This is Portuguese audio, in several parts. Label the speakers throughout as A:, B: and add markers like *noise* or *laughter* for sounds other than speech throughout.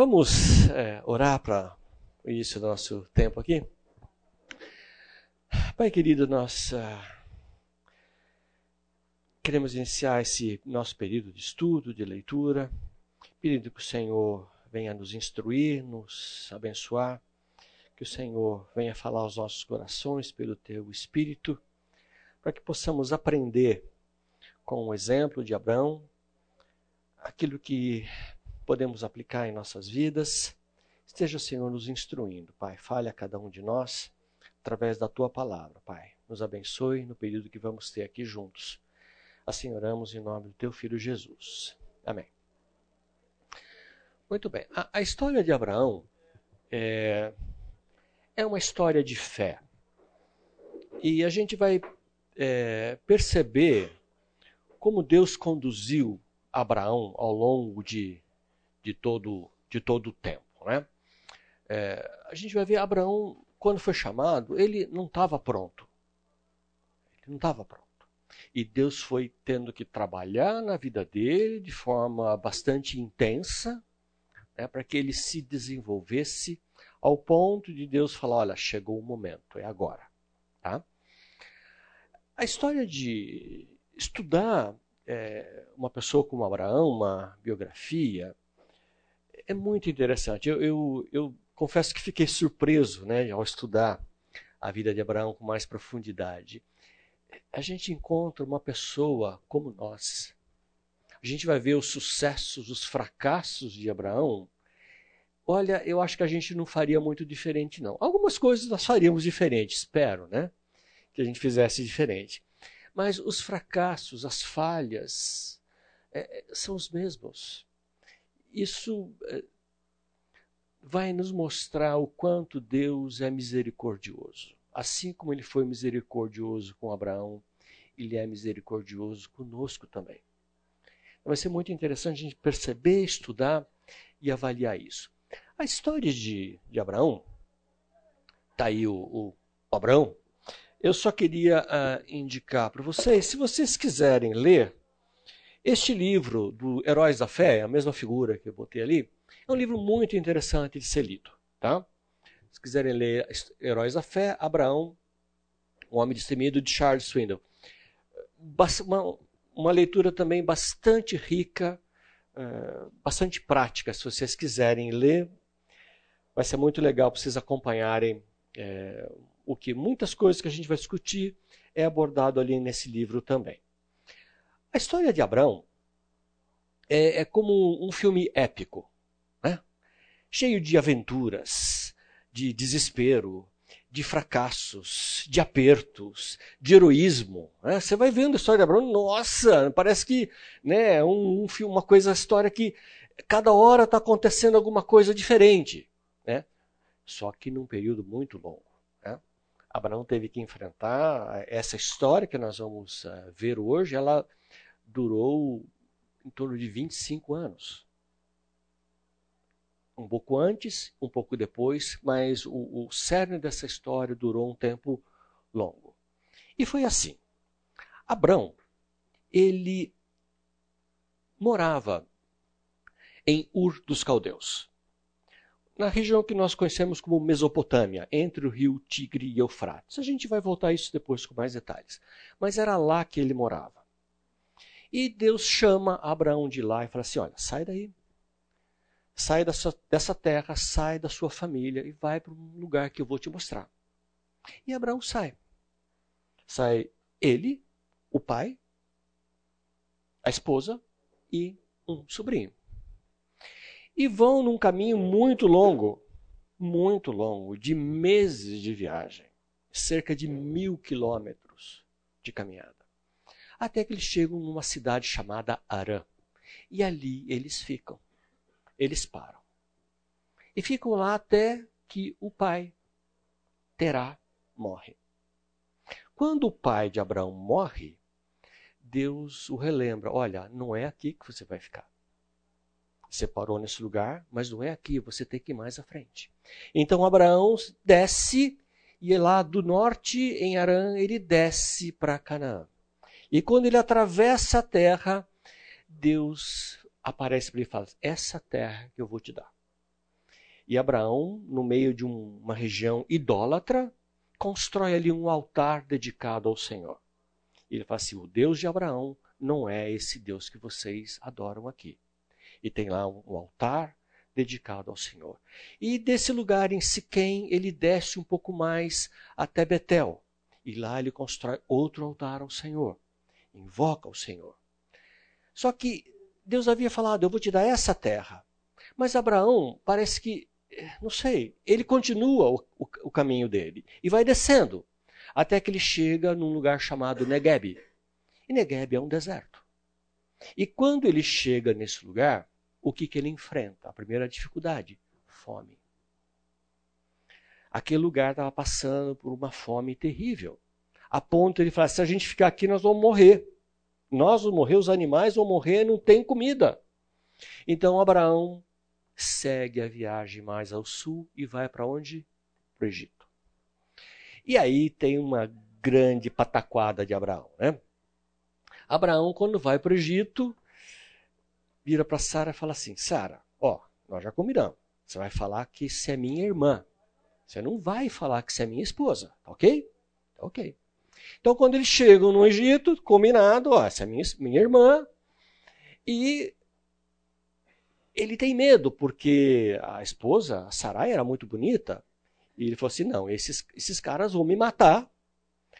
A: Vamos é, orar para o início do nosso tempo aqui? Pai querido, nós uh, queremos iniciar esse nosso período de estudo, de leitura, pedindo que o Senhor venha nos instruir, nos abençoar, que o Senhor venha falar aos nossos corações pelo teu Espírito, para que possamos aprender com o exemplo de Abraão aquilo que podemos aplicar em nossas vidas. Esteja o Senhor nos instruindo, Pai. Fale a cada um de nós através da tua palavra, Pai. Nos abençoe no período que vamos ter aqui juntos. Assim oramos em nome do teu filho Jesus. Amém. Muito bem. A, a história de Abraão é, é, uma história de fé. E a gente vai é, perceber como Deus conduziu Abraão ao longo de de todo, de todo o tempo. Né? É, a gente vai ver Abraão, quando foi chamado, ele não estava pronto. Ele não estava pronto. E Deus foi tendo que trabalhar na vida dele de forma bastante intensa, né, para que ele se desenvolvesse ao ponto de Deus falar: olha, chegou o momento, é agora. Tá? A história de estudar é, uma pessoa como Abraão, uma biografia, é muito interessante. Eu, eu, eu, confesso que fiquei surpreso né, ao estudar a vida de Abraão com mais profundidade. A gente encontra uma pessoa como nós. A gente vai ver os sucessos, os fracassos de Abraão. Olha, eu acho que a gente não faria muito diferente, não. Algumas coisas nós faríamos diferente, espero, né? Que a gente fizesse diferente. Mas os fracassos, as falhas, é, são os mesmos isso eh, vai nos mostrar o quanto Deus é misericordioso. Assim como ele foi misericordioso com Abraão, ele é misericordioso conosco também. Vai ser muito interessante a gente perceber, estudar e avaliar isso. A história de, de Abraão, está aí o, o, Abraão, eu só queria uh, indicar para vocês, se vocês quiserem ler, este livro do Heróis da Fé, a mesma figura que eu botei ali, é um livro muito interessante de ser lido. Tá? Se quiserem ler Heróis da Fé, Abraão, O Homem Destemido, de Charles Swindoll. Uma, uma leitura também bastante rica, uh, bastante prática, se vocês quiserem ler. Vai ser muito legal para vocês acompanharem é, o que muitas coisas que a gente vai discutir é abordado ali nesse livro também. A história de Abraão é, é como um filme épico, né? cheio de aventuras, de desespero, de fracassos, de apertos, de heroísmo. Né? Você vai vendo a história de Abraão, nossa, parece que né, é um, um filme, uma coisa, história que cada hora está acontecendo alguma coisa diferente. Né? Só que num período muito longo. Né? Abraão teve que enfrentar essa história que nós vamos uh, ver hoje, ela durou em torno de 25 anos. Um pouco antes, um pouco depois, mas o, o cerne dessa história durou um tempo longo. E foi assim. Abrão, ele morava em Ur dos Caldeus, na região que nós conhecemos como Mesopotâmia, entre o rio Tigre e Eufrates. A gente vai voltar a isso depois com mais detalhes. Mas era lá que ele morava. E Deus chama Abraão de lá e fala assim: olha, sai daí. Sai dessa, dessa terra, sai da sua família e vai para um lugar que eu vou te mostrar. E Abraão sai. Sai ele, o pai, a esposa e um sobrinho. E vão num caminho muito longo, muito longo, de meses de viagem, cerca de mil quilômetros de caminhada até que eles chegam numa cidade chamada Arã. E ali eles ficam. Eles param. E ficam lá até que o pai, Terá, morre. Quando o pai de Abraão morre, Deus o relembra: olha, não é aqui que você vai ficar. Você parou nesse lugar, mas não é aqui, você tem que ir mais à frente. Então Abraão desce e lá do norte, em Arã, ele desce para Canaã. E quando ele atravessa a terra, Deus aparece para ele e fala: Essa terra que eu vou te dar. E Abraão, no meio de um, uma região idólatra, constrói ali um altar dedicado ao Senhor. Ele fala assim: o Deus de Abraão não é esse Deus que vocês adoram aqui. E tem lá um altar dedicado ao Senhor. E desse lugar em Siquém, ele desce um pouco mais até Betel. E lá ele constrói outro altar ao Senhor. Invoca o Senhor. Só que Deus havia falado: Eu vou te dar essa terra. Mas Abraão parece que não sei, ele continua o, o, o, caminho dele e vai descendo até que ele chega num lugar chamado Negueb. E Negueb é um deserto. E quando ele chega nesse lugar, o que, que ele enfrenta? A primeira dificuldade: fome. Aquele lugar estava passando por uma fome terrível. A ponto de ele falar: se a gente ficar aqui, nós vamos morrer. Nós vamos morrer, os animais vão morrer, não tem comida. Então Abraão segue a viagem mais ao sul e vai para onde? Para o Egito. E aí tem uma grande pataquada de Abraão, né? Abraão, quando vai para o Egito, vira para Sara e fala assim: Sara, ó, nós já combinamos. Você vai falar que você é minha irmã. Você não vai falar que você é minha esposa, tá ok? Tá ok. Então, quando eles chegam no Egito, combinado, ó, essa é minha, minha irmã, e ele tem medo, porque a esposa, a Sarai, era muito bonita. E ele falou assim: não, esses, esses caras vão me matar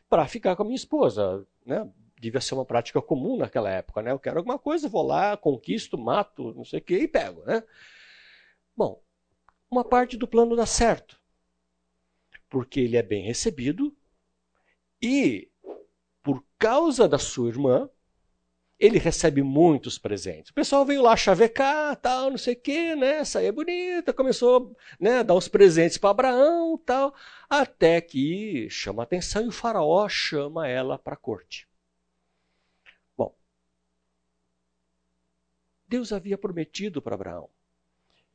A: para ficar com a minha esposa. Né? Devia ser uma prática comum naquela época. Né? Eu quero alguma coisa, vou lá, conquisto, mato, não sei o que, e pego. Né? Bom, uma parte do plano dá certo. Porque ele é bem recebido e, por causa da sua irmã, ele recebe muitos presentes. O pessoal veio lá chavecar, tal, não sei o quê, né? Saía bonita, começou né, a dar os presentes para Abraão, tal, até que chama atenção e o faraó chama ela para a corte. Bom, Deus havia prometido para Abraão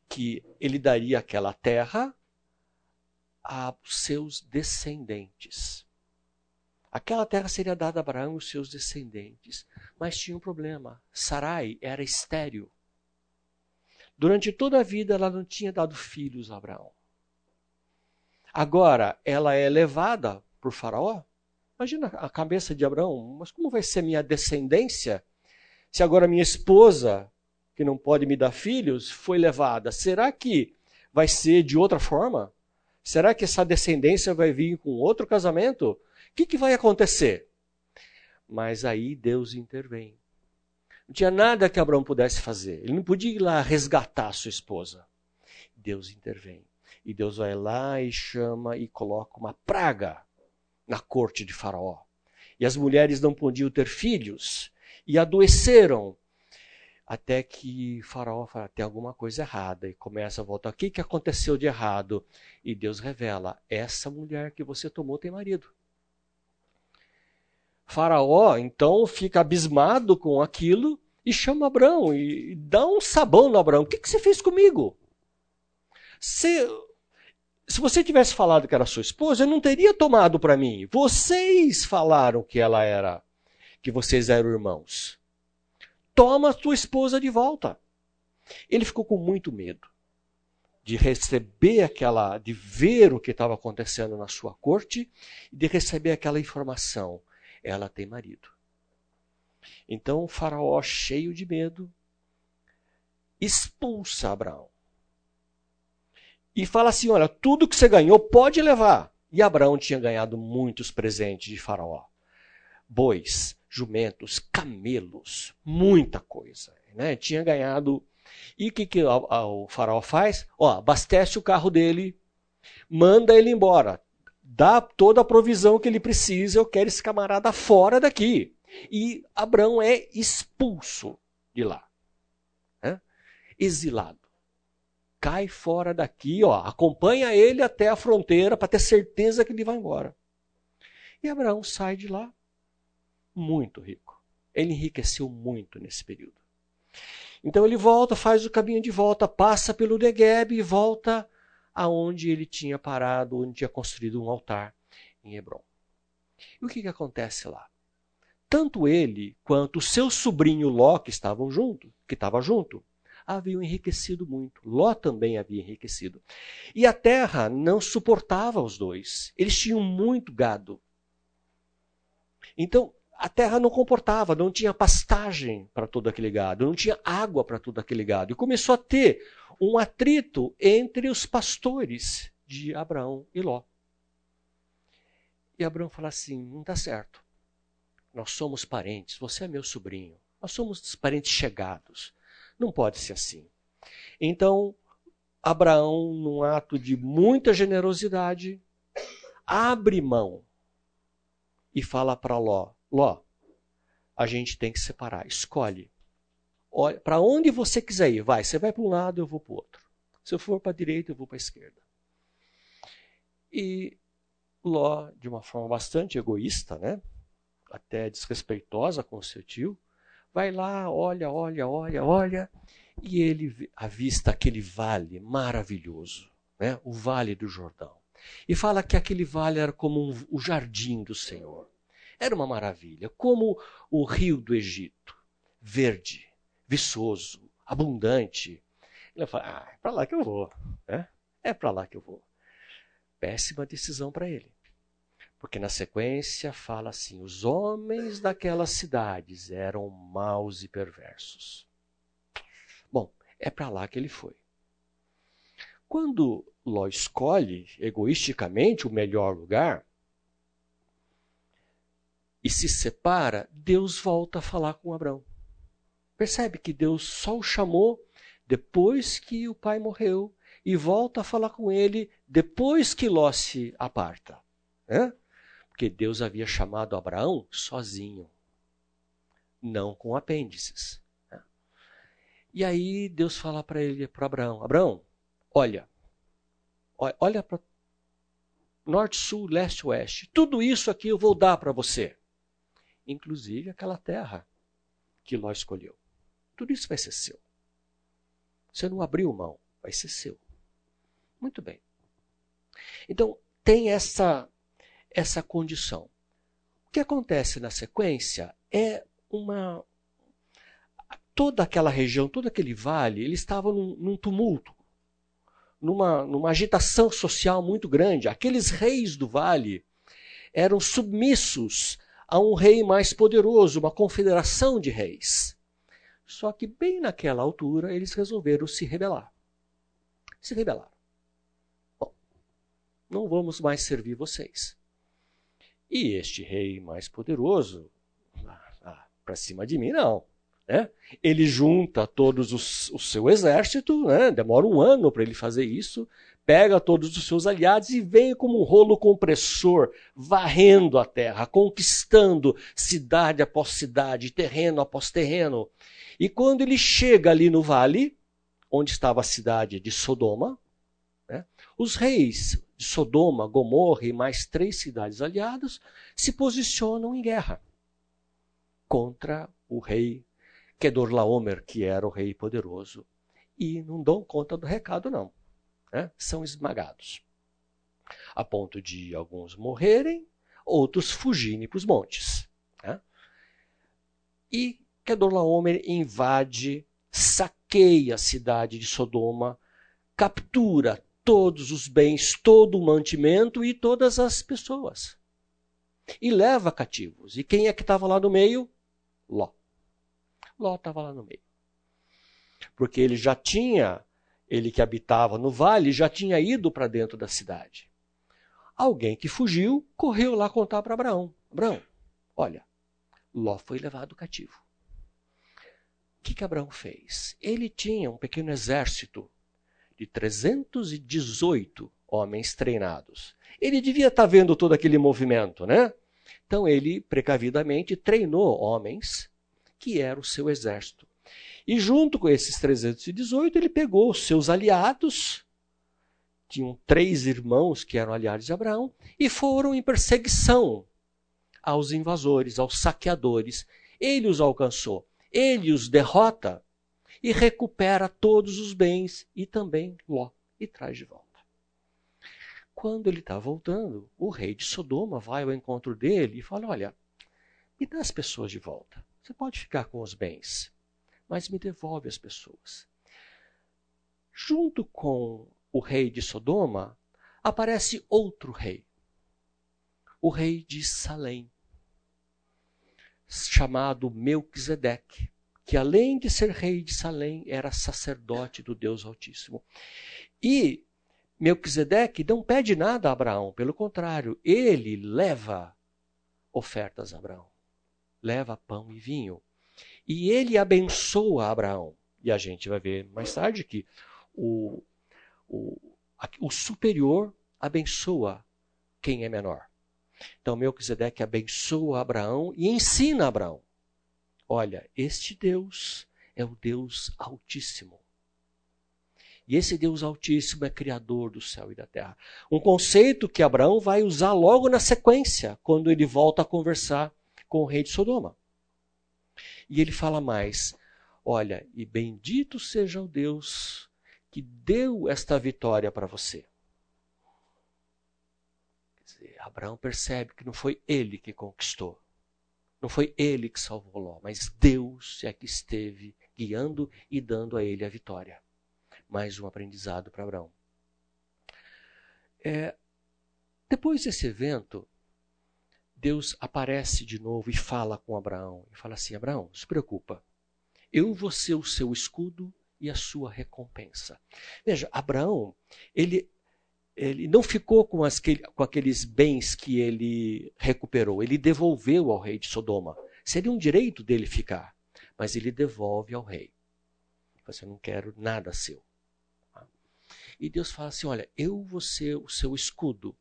A: que ele daria aquela terra aos seus descendentes. Aquela terra seria dada a Abraão e os seus descendentes. Mas tinha um problema. Sarai era estéril. Durante toda a vida ela não tinha dado filhos a Abraão. Agora ela é levada por Faraó. Imagina a cabeça de Abraão. Mas como vai ser minha descendência se agora minha esposa, que não pode me dar filhos, foi levada? Será que vai ser de outra forma? Será que essa descendência vai vir com outro casamento? Que, que vai acontecer? Mas aí Deus intervém. Não tinha nada que Abraão pudesse fazer. Ele não podia ir lá resgatar sua esposa. Deus intervém. E Deus vai lá e chama e coloca uma praga na corte de Faraó. E as mulheres não podiam ter filhos e adoeceram. Até que Faraó fala: tem alguma coisa errada. E começa a voltar: o que aconteceu de errado? E Deus revela: essa mulher que você tomou tem marido. Faraó então fica abismado com aquilo e chama Abraão e dá um sabão no Abraão. O que, que você fez comigo? Se, se você tivesse falado que era sua esposa, eu não teria tomado para mim. Vocês falaram que ela era, que vocês eram irmãos. Toma a tua esposa de volta. Ele ficou com muito medo de receber aquela, de ver o que estava acontecendo na sua corte e de receber aquela informação ela tem marido. Então o faraó, cheio de medo, expulsa Abraão. E fala assim: Olha, tudo que você ganhou pode levar. E Abraão tinha ganhado muitos presentes de Faraó: bois, jumentos, camelos, muita coisa. Né? Tinha ganhado. E o que, que o Faraó faz? Ó, abastece o carro dele, manda ele embora dá toda a provisão que ele precisa, eu quero esse camarada fora daqui. E Abraão é expulso de lá. Né? Exilado. Cai fora daqui, ó, acompanha ele até a fronteira para ter certeza que ele vai embora. E Abraão sai de lá muito rico. Ele enriqueceu muito nesse período. Então ele volta, faz o caminho de volta, passa pelo Negueb e volta aonde ele tinha parado, onde tinha construído um altar em Hebron. E o que, que acontece lá? Tanto ele quanto seu sobrinho Ló, que estavam junto, que estava junto, haviam enriquecido muito. Ló também havia enriquecido. E a terra não suportava os dois. Eles tinham muito gado. Então, a terra não comportava, não tinha pastagem para todo aquele gado, não tinha água para todo aquele gado. E começou a ter um atrito entre os pastores de Abraão e Ló. E Abraão fala assim: não está certo. Nós somos parentes, você é meu sobrinho. Nós somos parentes chegados. Não pode ser assim. Então, Abraão, num ato de muita generosidade, abre mão e fala para Ló: Ló, a gente tem que separar, escolhe. Para onde você quiser ir, vai. Você vai para um lado, eu vou para o outro. Se eu for para a direita, eu vou para a esquerda. E Ló, de uma forma bastante egoísta, né? até desrespeitosa com seu tio, vai lá, olha, olha, olha, olha, e ele avista aquele vale maravilhoso, né? o Vale do Jordão. E fala que aquele vale era como um, o jardim do Senhor. Era uma maravilha, como o rio do Egito, verde, viçoso, abundante. Ele fala: ah, é para lá que eu vou, né? é para lá que eu vou. Péssima decisão para ele. Porque na sequência fala assim: os homens daquelas cidades eram maus e perversos. Bom, é para lá que ele foi. Quando Ló escolhe egoisticamente o melhor lugar e se separa, Deus volta a falar com Abraão. Percebe que Deus só o chamou depois que o pai morreu e volta a falar com ele depois que Ló se aparta. Né? Porque Deus havia chamado Abraão sozinho, não com apêndices. E aí Deus fala para ele, para Abraão: Abraão, olha, olha para norte, sul, leste, oeste. Tudo isso aqui eu vou dar para você, inclusive aquela terra que Ló escolheu. Tudo isso vai ser seu. Você não abriu mão, vai ser seu. Muito bem. Então, tem essa essa condição. O que acontece na sequência é uma. Toda aquela região, todo aquele vale, ele estava num, num tumulto, numa, numa agitação social muito grande. Aqueles reis do vale eram submissos a um rei mais poderoso, uma confederação de reis. Só que bem naquela altura eles resolveram se rebelar. Se rebelaram. Bom, não vamos mais servir vocês. E este rei mais poderoso, ah, ah, para cima de mim, não. Né? Ele junta todos os, o seu exército, né? demora um ano para ele fazer isso, pega todos os seus aliados e vem como um rolo compressor, varrendo a terra, conquistando cidade após cidade, terreno após terreno. E quando ele chega ali no vale, onde estava a cidade de Sodoma, né? os reis de Sodoma, Gomorra e mais três cidades aliadas se posicionam em guerra contra o rei Kedorlaomer, que era o rei poderoso. E não dão conta do recado, não. Né? São esmagados. A ponto de alguns morrerem, outros fugirem para os montes. Né? E Kedorlaomer invade, saqueia a cidade de Sodoma, captura todos os bens, todo o mantimento e todas as pessoas. E leva cativos. E quem é que estava lá no meio? Ló. Ló estava lá no meio. Porque ele já tinha, ele que habitava no vale, já tinha ido para dentro da cidade. Alguém que fugiu correu lá contar para Abraão: Abraão, olha, Ló foi levado cativo. O que, que Abraão fez? Ele tinha um pequeno exército de 318 homens treinados. Ele devia estar tá vendo todo aquele movimento, né? Então ele precavidamente treinou homens que era o seu exército. E junto com esses 318, ele pegou os seus aliados, tinham três irmãos que eram aliados de Abraão, e foram em perseguição aos invasores, aos saqueadores. Ele os alcançou, ele os derrota e recupera todos os bens e também Ló e traz de volta. Quando ele está voltando, o rei de Sodoma vai ao encontro dele e fala: Olha, me dá as pessoas de volta. Você pode ficar com os bens, mas me devolve as pessoas. junto com o rei de Sodoma, aparece outro rei, o rei de Salém, chamado Melquisedeque, que além de ser rei de Salém, era sacerdote do Deus Altíssimo. E Melquisedeque não pede nada a Abraão, pelo contrário, ele leva ofertas a Abraão. Leva pão e vinho. E ele abençoa Abraão. E a gente vai ver mais tarde que o, o, o superior abençoa quem é menor. Então Melquisedeque abençoa Abraão e ensina Abraão. Olha, este Deus é o Deus Altíssimo. E esse Deus Altíssimo é criador do céu e da terra. Um conceito que Abraão vai usar logo na sequência, quando ele volta a conversar com o rei de Sodoma. E ele fala mais: Olha, e bendito seja o Deus que deu esta vitória para você. Dizer, Abraão percebe que não foi ele que conquistou, não foi ele que salvou Ló, mas Deus é que esteve guiando e dando a ele a vitória mais um aprendizado para Abraão. É, depois desse evento, Deus aparece de novo e fala com Abraão. E fala assim: Abraão, não se preocupa. Eu vou ser o seu escudo e a sua recompensa. Veja, Abraão, ele, ele não ficou com, as, com aqueles bens que ele recuperou, ele devolveu ao rei de Sodoma. Seria um direito dele ficar, mas ele devolve ao rei. Você não quero nada seu. E Deus fala assim: olha, eu vou ser o seu escudo.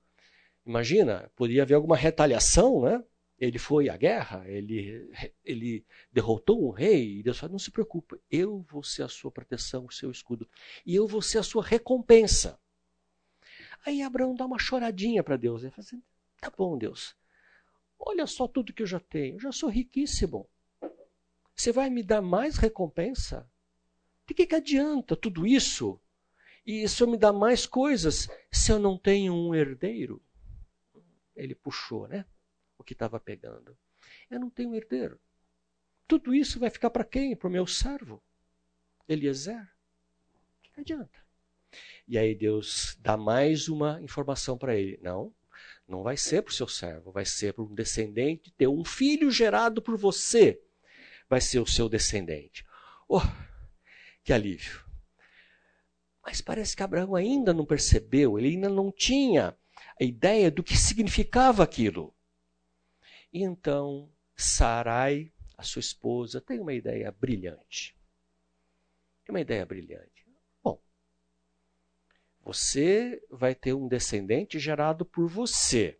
A: Imagina, poderia haver alguma retaliação, né? Ele foi à guerra, ele, ele derrotou um rei, e Deus fala: não se preocupe, eu vou ser a sua proteção, o seu escudo, e eu vou ser a sua recompensa. Aí Abraão dá uma choradinha para Deus, ele fala assim: tá bom, Deus, olha só tudo que eu já tenho, eu já sou riquíssimo. Você vai me dar mais recompensa? De que, que adianta tudo isso e isso me dá mais coisas se eu não tenho um herdeiro. Ele puxou, né? O que estava pegando. Eu não tenho herdeiro. Tudo isso vai ficar para quem? Para o meu servo, Eliezer. Que adianta? E aí Deus dá mais uma informação para ele. Não, não vai ser para o seu servo, vai ser para um descendente teu. Um filho gerado por você vai ser o seu descendente. Oh, que alívio. Mas parece que Abraão ainda não percebeu, ele ainda não tinha a ideia do que significava aquilo. E então, Sarai, a sua esposa, tem uma ideia brilhante. Tem uma ideia brilhante. Bom, você vai ter um descendente gerado por você.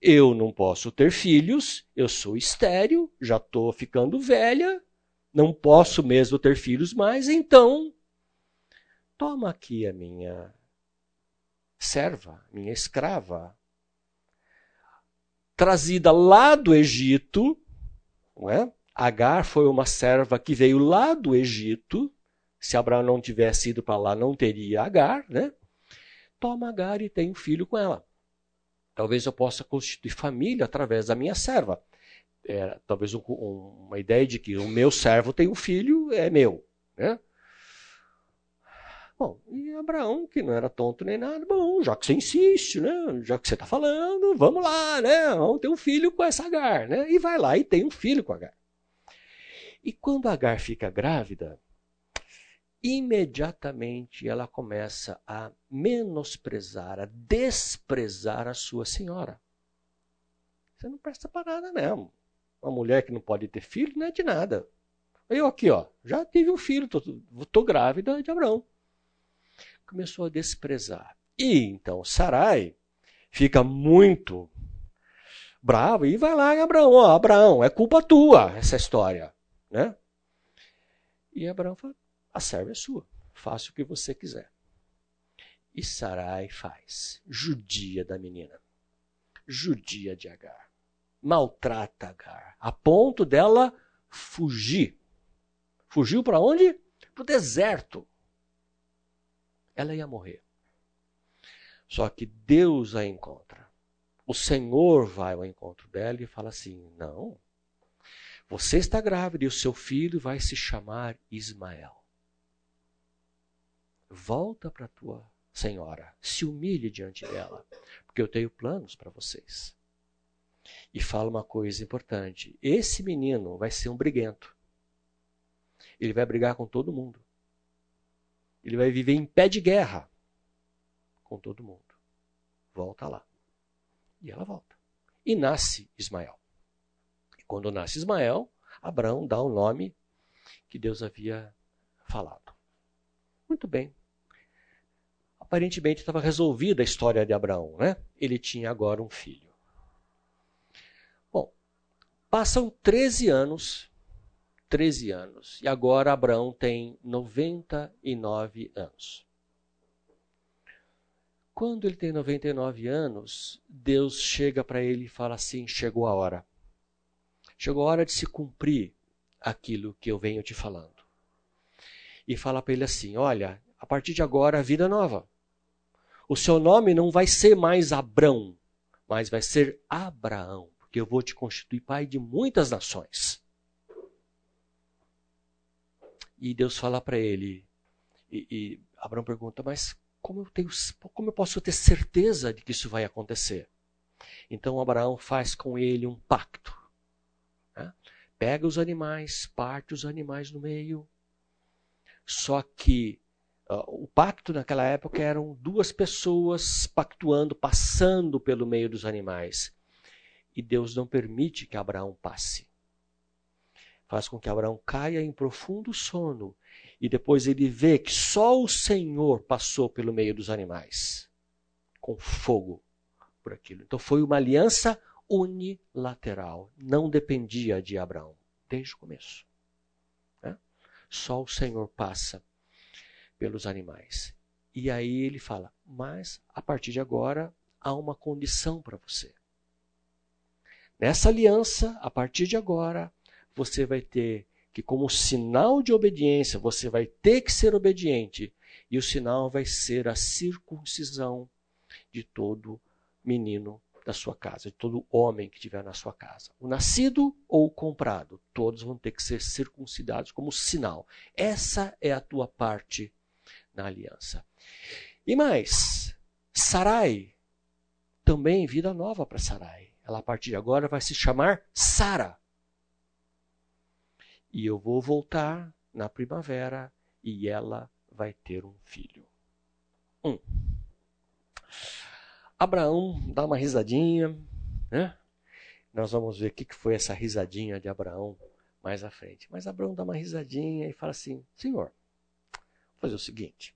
A: Eu não posso ter filhos, eu sou estéril, já estou ficando velha, não posso mesmo ter filhos mais, então toma aqui a minha serva, minha escrava, trazida lá do Egito, não é? Agar foi uma serva que veio lá do Egito. Se Abraão não tivesse ido para lá, não teria Agar, né? Toma Agar e tem um filho com ela. Talvez eu possa constituir família através da minha serva. É, talvez um, um, uma ideia de que o meu servo tem um filho, é meu. Né? Bom, e Abraão, que não era tonto nem nada, bom, já que você insiste, né? Já que você está falando, vamos lá, né? Vamos ter um filho com essa Agar, né? E vai lá e tem um filho com Agar. E quando Agar fica grávida, imediatamente ela começa a menosprezar, a desprezar a sua senhora. Você não presta para nada, não. Uma mulher que não pode ter filho não é de nada. Eu aqui, ó, já tive um filho, tô, tô grávida de Abraão começou a desprezar. E então Sarai fica muito bravo e vai lá Abraão, ó, Abraão, é culpa tua essa história, né? E Abraão fala, a serva é sua, faça o que você quiser. E Sarai faz, judia da menina, judia de Agar, maltrata Agar, a ponto dela fugir. Fugiu para onde? Para o deserto ela ia morrer. Só que Deus a encontra. O Senhor vai ao encontro dela e fala assim: Não, você está grávida e o seu filho vai se chamar Ismael. volta para tua senhora, se humilhe diante dela, porque eu tenho planos para vocês. E fala uma coisa importante: esse menino vai ser um briguento. Ele vai brigar com todo mundo. Ele vai viver em pé de guerra com todo mundo. Volta lá. E ela volta. E nasce Ismael. E quando nasce Ismael, Abraão dá o nome que Deus havia falado. Muito bem. Aparentemente estava resolvida a história de Abraão, né? Ele tinha agora um filho. Bom, passam 13 anos, 13 anos, e agora Abraão tem 99 anos. Quando ele tem 99 anos, Deus chega para ele e fala assim: chegou a hora. Chegou a hora de se cumprir aquilo que eu venho te falando. E fala para ele assim: olha, a partir de agora, a vida é nova. O seu nome não vai ser mais Abrão, mas vai ser Abraão, porque eu vou te constituir pai de muitas nações. E Deus fala para ele, e, e Abraão pergunta, mas como eu, tenho, como eu posso ter certeza de que isso vai acontecer? Então Abraão faz com ele um pacto. Né? Pega os animais, parte os animais no meio. Só que uh, o pacto naquela época eram duas pessoas pactuando, passando pelo meio dos animais. E Deus não permite que Abraão passe. Faz com que Abraão caia em profundo sono e depois ele vê que só o Senhor passou pelo meio dos animais com fogo por aquilo. Então foi uma aliança unilateral, não dependia de Abraão desde o começo. Né? Só o Senhor passa pelos animais. E aí ele fala: Mas a partir de agora há uma condição para você. Nessa aliança, a partir de agora, você vai ter que, como sinal de obediência, você vai ter que ser obediente. E o sinal vai ser a circuncisão de todo menino da sua casa, de todo homem que estiver na sua casa. O nascido ou o comprado, todos vão ter que ser circuncidados como sinal. Essa é a tua parte na aliança. E mais, Sarai, também vida nova para Sarai. Ela a partir de agora vai se chamar Sara. E eu vou voltar na primavera e ela vai ter um filho. Um. Abraão dá uma risadinha, né? Nós vamos ver o que foi essa risadinha de Abraão mais à frente. Mas Abraão dá uma risadinha e fala assim: Senhor, vou fazer o seguinte.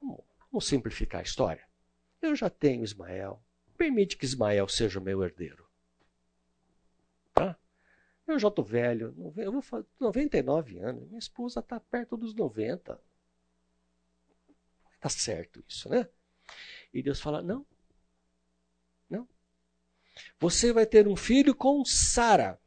A: Vamos, vamos simplificar a história. Eu já tenho Ismael. Permite que Ismael seja o meu herdeiro. Tá? Eu já estou velho, eu vou fazer 99 anos, minha esposa está perto dos 90. Está certo isso, né? E Deus fala: não, não. Você vai ter um filho com Sara.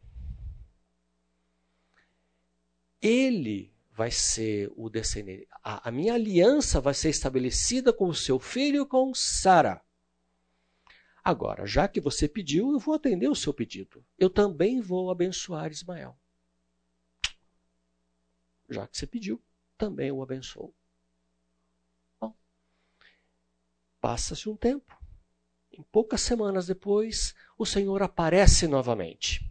A: Ele vai ser o descendente. A, a minha aliança vai ser estabelecida com o seu filho com Sara. Agora, já que você pediu, eu vou atender o seu pedido. Eu também vou abençoar Ismael. Já que você pediu, também o abençoo. Bom, passa-se um tempo. Em poucas semanas depois, o Senhor aparece novamente.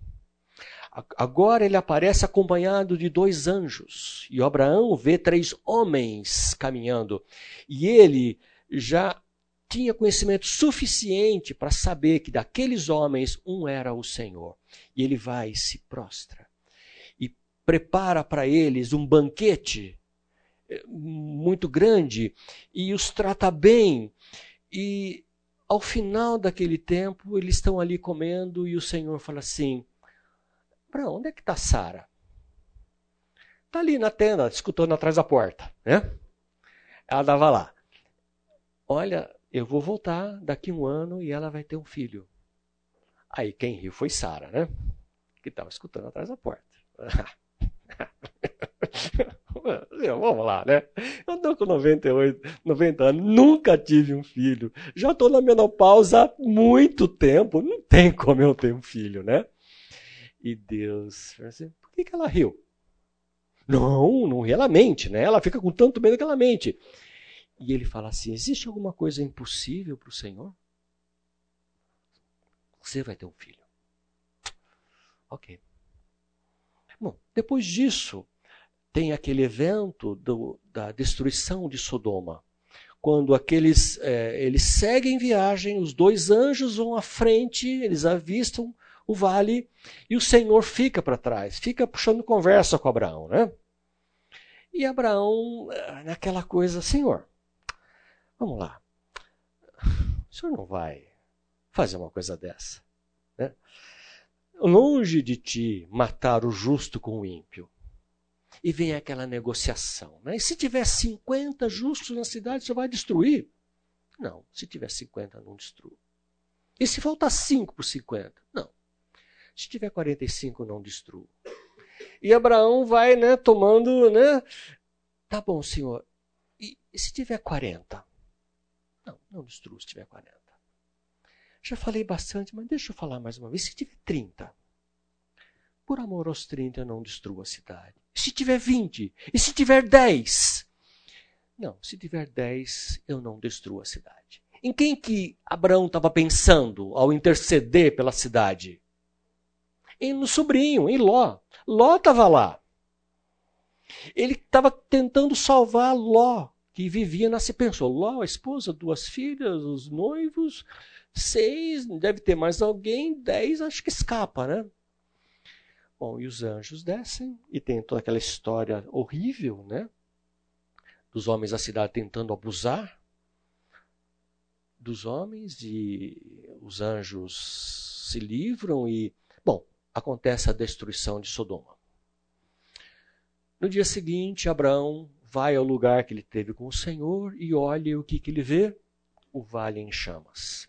A: Agora ele aparece acompanhado de dois anjos. E Abraão vê três homens caminhando. E ele já tinha conhecimento suficiente para saber que daqueles homens um era o Senhor. E ele vai e se prostra e prepara para eles um banquete eh, muito grande e os trata bem. E ao final daquele tempo, eles estão ali comendo e o Senhor fala assim: Para onde é que está Sara? Está ali na tenda, escutando atrás da porta. Né? Ela estava lá. Olha, eu vou voltar daqui um ano e ela vai ter um filho. Aí quem riu foi Sara, né? Que estava escutando atrás da porta. *laughs* Vamos lá, né? Eu estou com 98, 90 anos, nunca tive um filho. Já estou na menopausa há muito tempo, não tem como eu ter um filho, né? E Deus, assim, por que, que ela riu? Não, não ela mente, né? Ela fica com tanto medo que ela mente. E ele fala assim: existe alguma coisa impossível para o Senhor? Você vai ter um filho. Ok. Bom, depois disso, tem aquele evento do, da destruição de Sodoma. Quando aqueles é, eles seguem viagem, os dois anjos vão à frente, eles avistam o vale e o Senhor fica para trás, fica puxando conversa com Abraão, né? E Abraão, eh, naquela coisa, Senhor, vamos lá, o senhor não vai fazer uma coisa dessa, né? Longe de ti matar o justo com o ímpio. E vem aquela negociação. Né? E se tiver 50 justos na cidade, você vai destruir? Não, se tiver 50, não destrua. E se faltar 5 por 50? Não. Se tiver 45, não destrua. E Abraão vai né, tomando, né? Tá bom, senhor. E, e se tiver 40? Não, não destrua se tiver 40. Já falei bastante, mas deixa eu falar mais uma vez. Se tiver 30, por amor aos 30, eu não destruo a cidade. Se tiver 20? E se tiver 10? Não, se tiver 10, eu não destruo a cidade. Em quem que Abraão estava pensando ao interceder pela cidade? Em, no sobrinho, em Ló. Ló estava lá. Ele estava tentando salvar Ló, que vivia na. Pensou, a esposa, duas filhas, os noivos, seis, deve ter mais alguém, dez, acho que escapa, né? Bom, e os anjos descem e tem toda aquela história horrível, né? Dos homens da cidade tentando abusar dos homens e os anjos se livram e, bom, acontece a destruição de Sodoma. No dia seguinte, Abraão vai ao lugar que ele teve com o Senhor e olha o que, que ele vê: o vale em chamas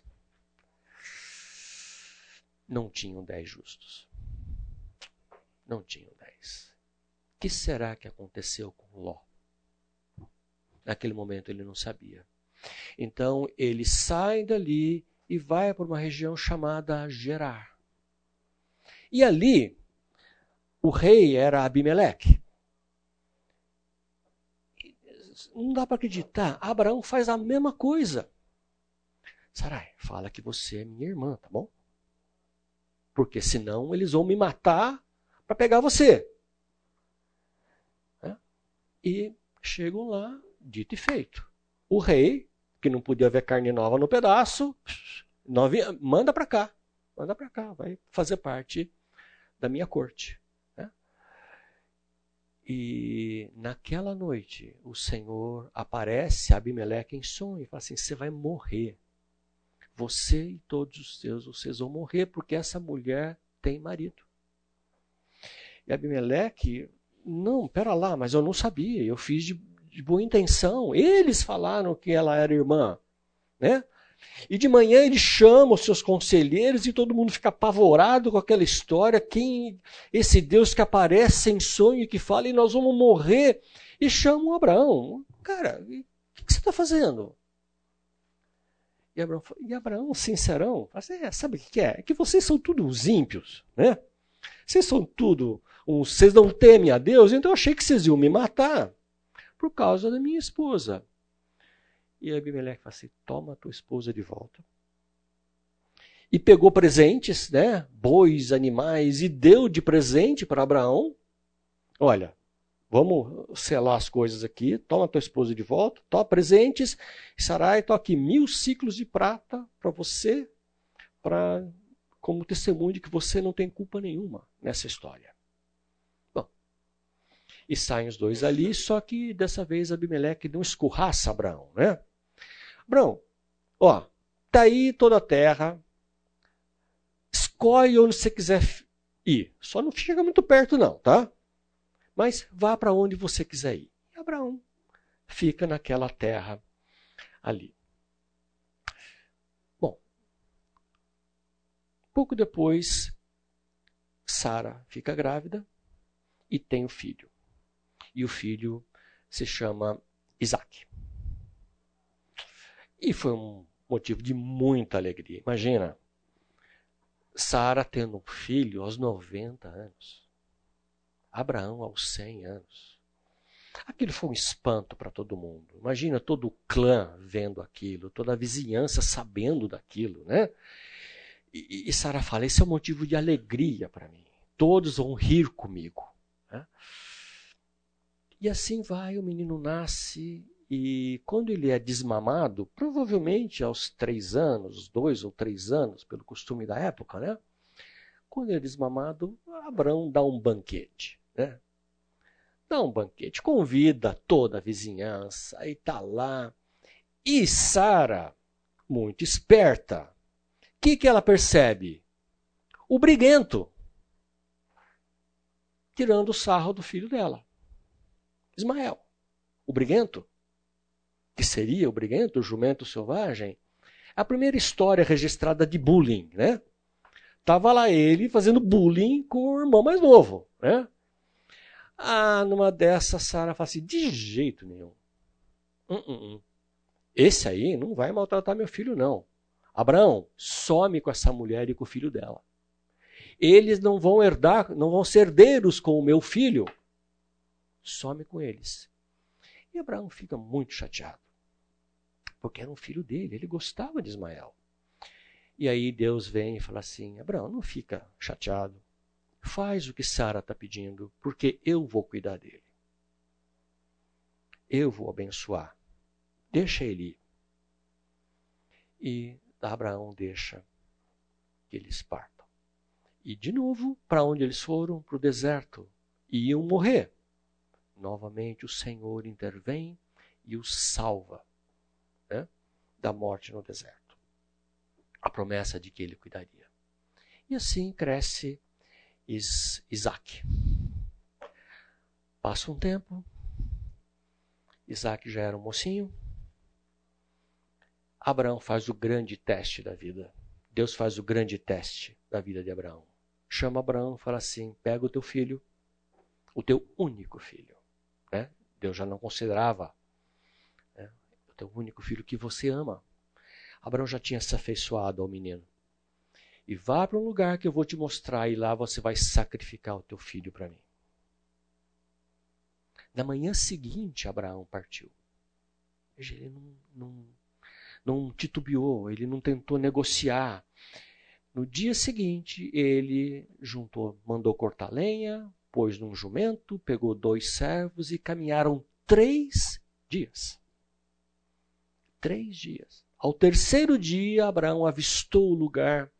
A: não tinham dez justos. Não tinham dez. O que será que aconteceu com Ló? Naquele momento ele não sabia. Então ele sai dali e vai para uma região chamada Gerar. E ali o rei era Abimeleque. Não dá para acreditar. Abraão faz a mesma coisa. Sarai, fala que você é minha irmã, tá bom? porque senão eles vão me matar para pegar você. É? E chegam lá, dito e feito. O rei, que não podia ver carne nova no pedaço, manda para cá, manda para cá, vai fazer parte da minha corte. E naquela noite, o Senhor aparece a Abimeleque em sonho e fala assim: Você vai morrer. Você e todos os seus, vocês vão morrer porque essa mulher tem marido. E Abimeleque, não, pera lá, mas eu não sabia, eu fiz de, de boa intenção. Eles falaram que ela era irmã, né? E de manhã ele chama os seus conselheiros e todo mundo fica apavorado com aquela história. Quem esse Deus que aparece em sonho e que fala e nós vamos morrer? E chamam Abraão. Cara, o que, que você está fazendo? E Abraão, e Abraão sincerão, assim, é, sabe o que é? É que vocês são tudo uns ímpios, né? Vocês são tudo, uns, vocês não temem a Deus, então eu achei que vocês iam me matar por causa da minha esposa. E Abimeleque fala assim: toma tua esposa de volta. E pegou presentes, né? Bois, animais, e deu de presente para Abraão. Olha, Vamos selar as coisas aqui. Toma tua esposa de volta. Toma presentes. Sarai, tô aqui mil ciclos de prata para você, para como testemunho de que você não tem culpa nenhuma nessa história. Bom, e saem os dois ali, só que dessa vez Abimeleque não escorraça Abraão, né? Abraão, ó, tá aí toda a terra, escolhe onde você quiser ir. Só não chega muito perto não, tá? mas vá para onde você quiser ir. E Abraão fica naquela terra ali. Bom, pouco depois, Sara fica grávida e tem o filho. E o filho se chama Isaac. E foi um motivo de muita alegria. Imagina, Sara tendo um filho aos 90 anos. Abraão aos 100 anos. Aquilo foi um espanto para todo mundo. Imagina todo o clã vendo aquilo, toda a vizinhança sabendo daquilo, né? E, e Sara fala: esse é um motivo de alegria para mim. Todos vão rir comigo. Né? E assim vai, o menino nasce e quando ele é desmamado, provavelmente aos três anos, dois ou três anos, pelo costume da época, né? Quando ele é desmamado, Abraão dá um banquete, né? Dá um banquete, convida toda a vizinhança, aí tá lá. E Sara, muito esperta, o que, que ela percebe? O briguento, tirando o sarro do filho dela, Ismael. O briguento que seria o briguento, o jumento selvagem, a primeira história registrada de bullying, né? Tava lá ele fazendo bullying com o irmão mais novo, né? Ah, numa dessas, Sara fala assim, de jeito nenhum. Uh, uh. Esse aí não vai maltratar meu filho, não. Abraão, some com essa mulher e com o filho dela. Eles não vão herdar, não vão ser herdeiros com o meu filho. Some com eles. E Abraão fica muito chateado porque era um filho dele, ele gostava de Ismael. E aí Deus vem e fala assim: Abraão, não fica chateado. Faz o que Sara está pedindo, porque eu vou cuidar dele. Eu vou abençoar. Deixa ele ir. E Abraão deixa que eles partam. E de novo, para onde eles foram? Para o deserto. E iam morrer. Novamente o Senhor intervém e os salva né, da morte no deserto. A promessa de que ele cuidaria. E assim cresce Is Isaac. Passa um tempo, Isaac já era um mocinho. Abraão faz o grande teste da vida. Deus faz o grande teste da vida de Abraão. Chama Abraão e fala assim: pega o teu filho, o teu único filho. Né? Deus já não considerava teu único filho que você ama. Abraão já tinha se afeiçoado ao menino. E vá para um lugar que eu vou te mostrar e lá você vai sacrificar o teu filho para mim. Na manhã seguinte, Abraão partiu. Ele não, não, não titubeou, ele não tentou negociar. No dia seguinte, ele juntou, mandou cortar lenha, pôs num jumento, pegou dois servos e caminharam três dias três dias. Ao terceiro dia, Abraão avistou o lugar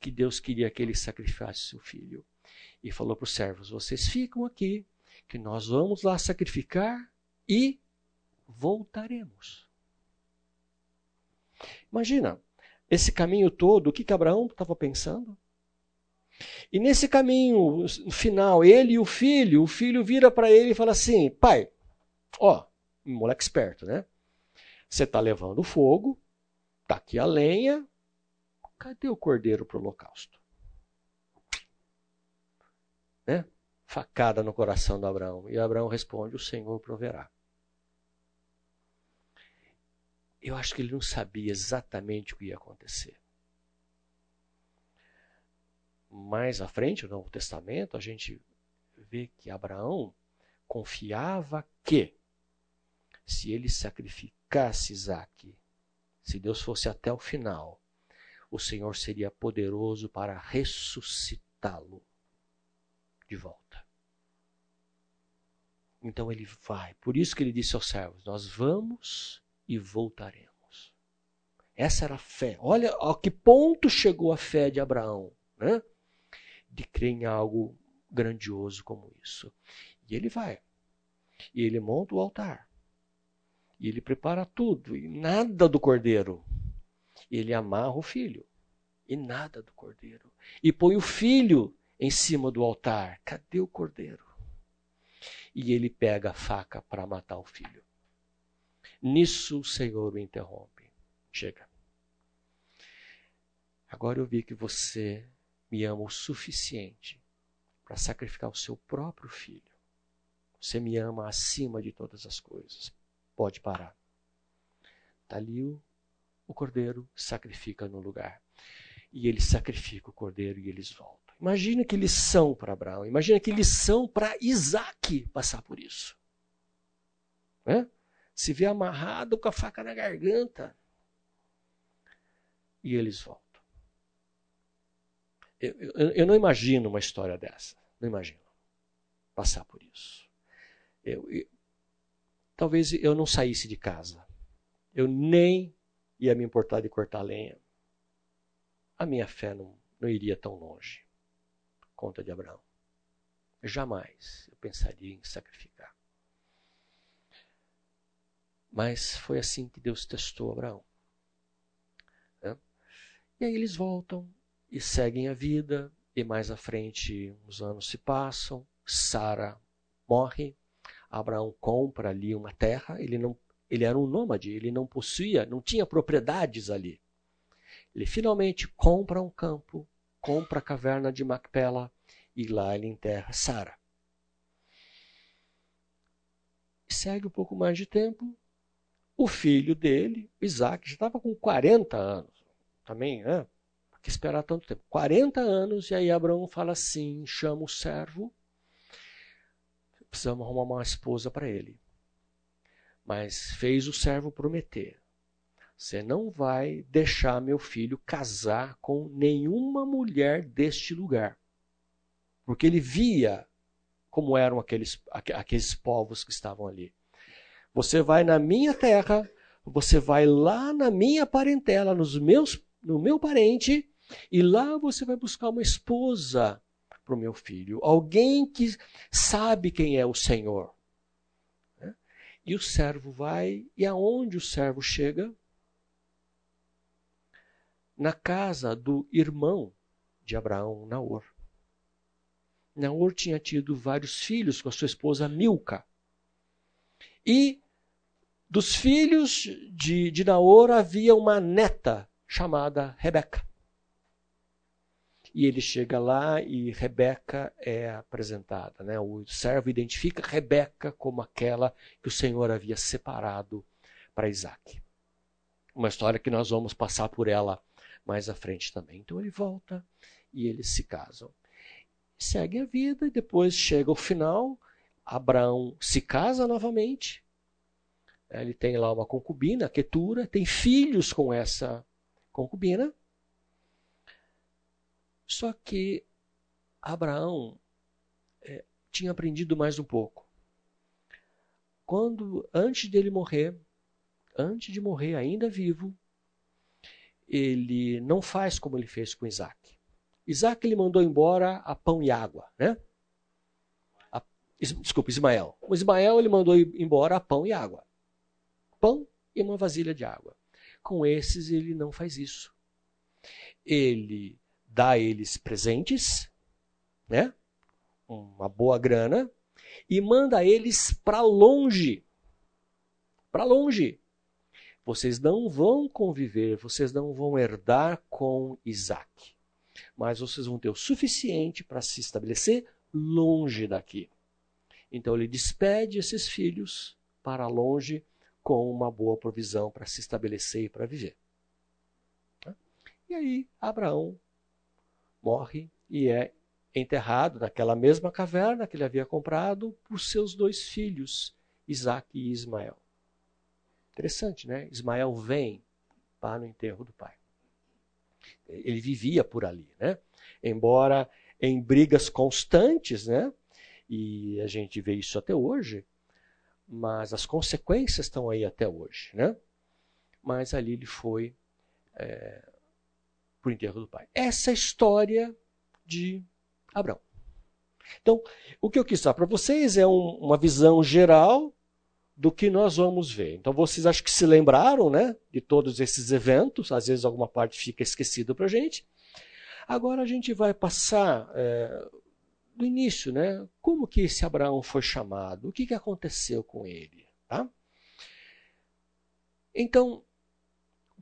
A: que Deus queria que ele sacrificasse seu filho. E falou para os servos: Vocês ficam aqui, que nós vamos lá sacrificar e voltaremos. Imagina, esse caminho todo, o que, que Abraão estava pensando? E nesse caminho final, ele e o filho, o filho vira para ele e fala assim: Pai, ó, moleque esperto, né? Você está levando fogo, está aqui a lenha, cadê o cordeiro para o holocausto? Né? Facada no coração de Abraão. E Abraão responde: O Senhor proverá. Eu acho que ele não sabia exatamente o que ia acontecer. Mais à frente, no Novo Testamento, a gente vê que Abraão confiava que, se ele sacrificasse, ficasse Isaac, se Deus fosse até o final, o Senhor seria poderoso para ressuscitá-lo de volta. Então ele vai. Por isso que ele disse aos servos: Nós vamos e voltaremos. Essa era a fé. Olha a que ponto chegou a fé de Abraão, né? De crer em algo grandioso como isso. E ele vai. E ele monta o altar. E ele prepara tudo, e nada do cordeiro. Ele amarra o filho, e nada do cordeiro. E põe o filho em cima do altar. Cadê o cordeiro? E ele pega a faca para matar o filho. Nisso o Senhor o interrompe. Chega. Agora eu vi que você me ama o suficiente para sacrificar o seu próprio filho. Você me ama acima de todas as coisas pode parar. Está ali o, o cordeiro, sacrifica no lugar. E ele sacrifica o cordeiro e eles voltam. Imagina que lição para Abraão, imagina que lição para Isaac passar por isso. Né? Se vê amarrado com a faca na garganta. E eles voltam. Eu, eu, eu não imagino uma história dessa. Não imagino passar por isso. Eu, eu, talvez eu não saísse de casa. Eu nem ia me importar de cortar lenha. A minha fé não, não iria tão longe. Conta de Abraão. Jamais eu pensaria em sacrificar. Mas foi assim que Deus testou Abraão. E aí eles voltam e seguem a vida, e mais à frente os anos se passam, Sara morre, Abraão compra ali uma terra, ele não ele era um nômade, ele não possuía, não tinha propriedades ali. Ele finalmente compra um campo, compra a caverna de Macpela e lá ele enterra Sara. Segue um pouco mais de tempo, o filho dele, Isaac, já estava com 40 anos. Também, né? Que esperar tanto tempo? 40 anos, e aí Abraão fala assim: chama o servo, precisamos arrumar uma esposa para ele. Mas fez o servo prometer: você não vai deixar meu filho casar com nenhuma mulher deste lugar. Porque ele via como eram aqueles, aqueles povos que estavam ali. Você vai na minha terra, você vai lá na minha parentela, nos meus, no meu parente, e lá você vai buscar uma esposa para o meu filho, alguém que sabe quem é o Senhor. Né? E o servo vai, e aonde o servo chega? Na casa do irmão de Abraão, Naor. Naor tinha tido vários filhos com a sua esposa Milca. E dos filhos de, de Naor havia uma neta chamada Rebeca. E ele chega lá e Rebeca é apresentada. Né? O servo identifica Rebeca como aquela que o Senhor havia separado para Isaac. Uma história que nós vamos passar por ela mais à frente também. Então ele volta e eles se casam. Segue a vida e depois chega o final. Abraão se casa novamente. Ele tem lá uma concubina, Ketura, tem filhos com essa concubina. Só que Abraão é, tinha aprendido mais um pouco. Quando, antes dele morrer, antes de morrer ainda vivo, ele não faz como ele fez com Isaac. Isaac ele mandou embora a pão e água, né? A, desculpa, Ismael. O Ismael ele mandou embora a pão e água. Pão e uma vasilha de água. Com esses ele não faz isso. Ele dá a eles presentes, né? Uma boa grana e manda eles para longe. Para longe. Vocês não vão conviver, vocês não vão herdar com Isaac. Mas vocês vão ter o suficiente para se estabelecer longe daqui. Então ele despede esses filhos para longe com uma boa provisão para se estabelecer e para viver. E aí Abraão morre e é enterrado naquela mesma caverna que ele havia comprado por seus dois filhos, Isaac e Ismael. Interessante, né? Ismael vem para o enterro do pai. Ele vivia por ali, né? Embora em brigas constantes, né? E a gente vê isso até hoje, mas as consequências estão aí até hoje, né? Mas ali ele foi é, para o enterro do pai. Essa é a história de Abraão. Então, o que eu quis dar para vocês é um, uma visão geral do que nós vamos ver. Então, vocês acho que se lembraram né, de todos esses eventos, às vezes alguma parte fica esquecida para a gente. Agora a gente vai passar é, do início, né? Como que esse Abraão foi chamado? O que, que aconteceu com ele? Tá? Então,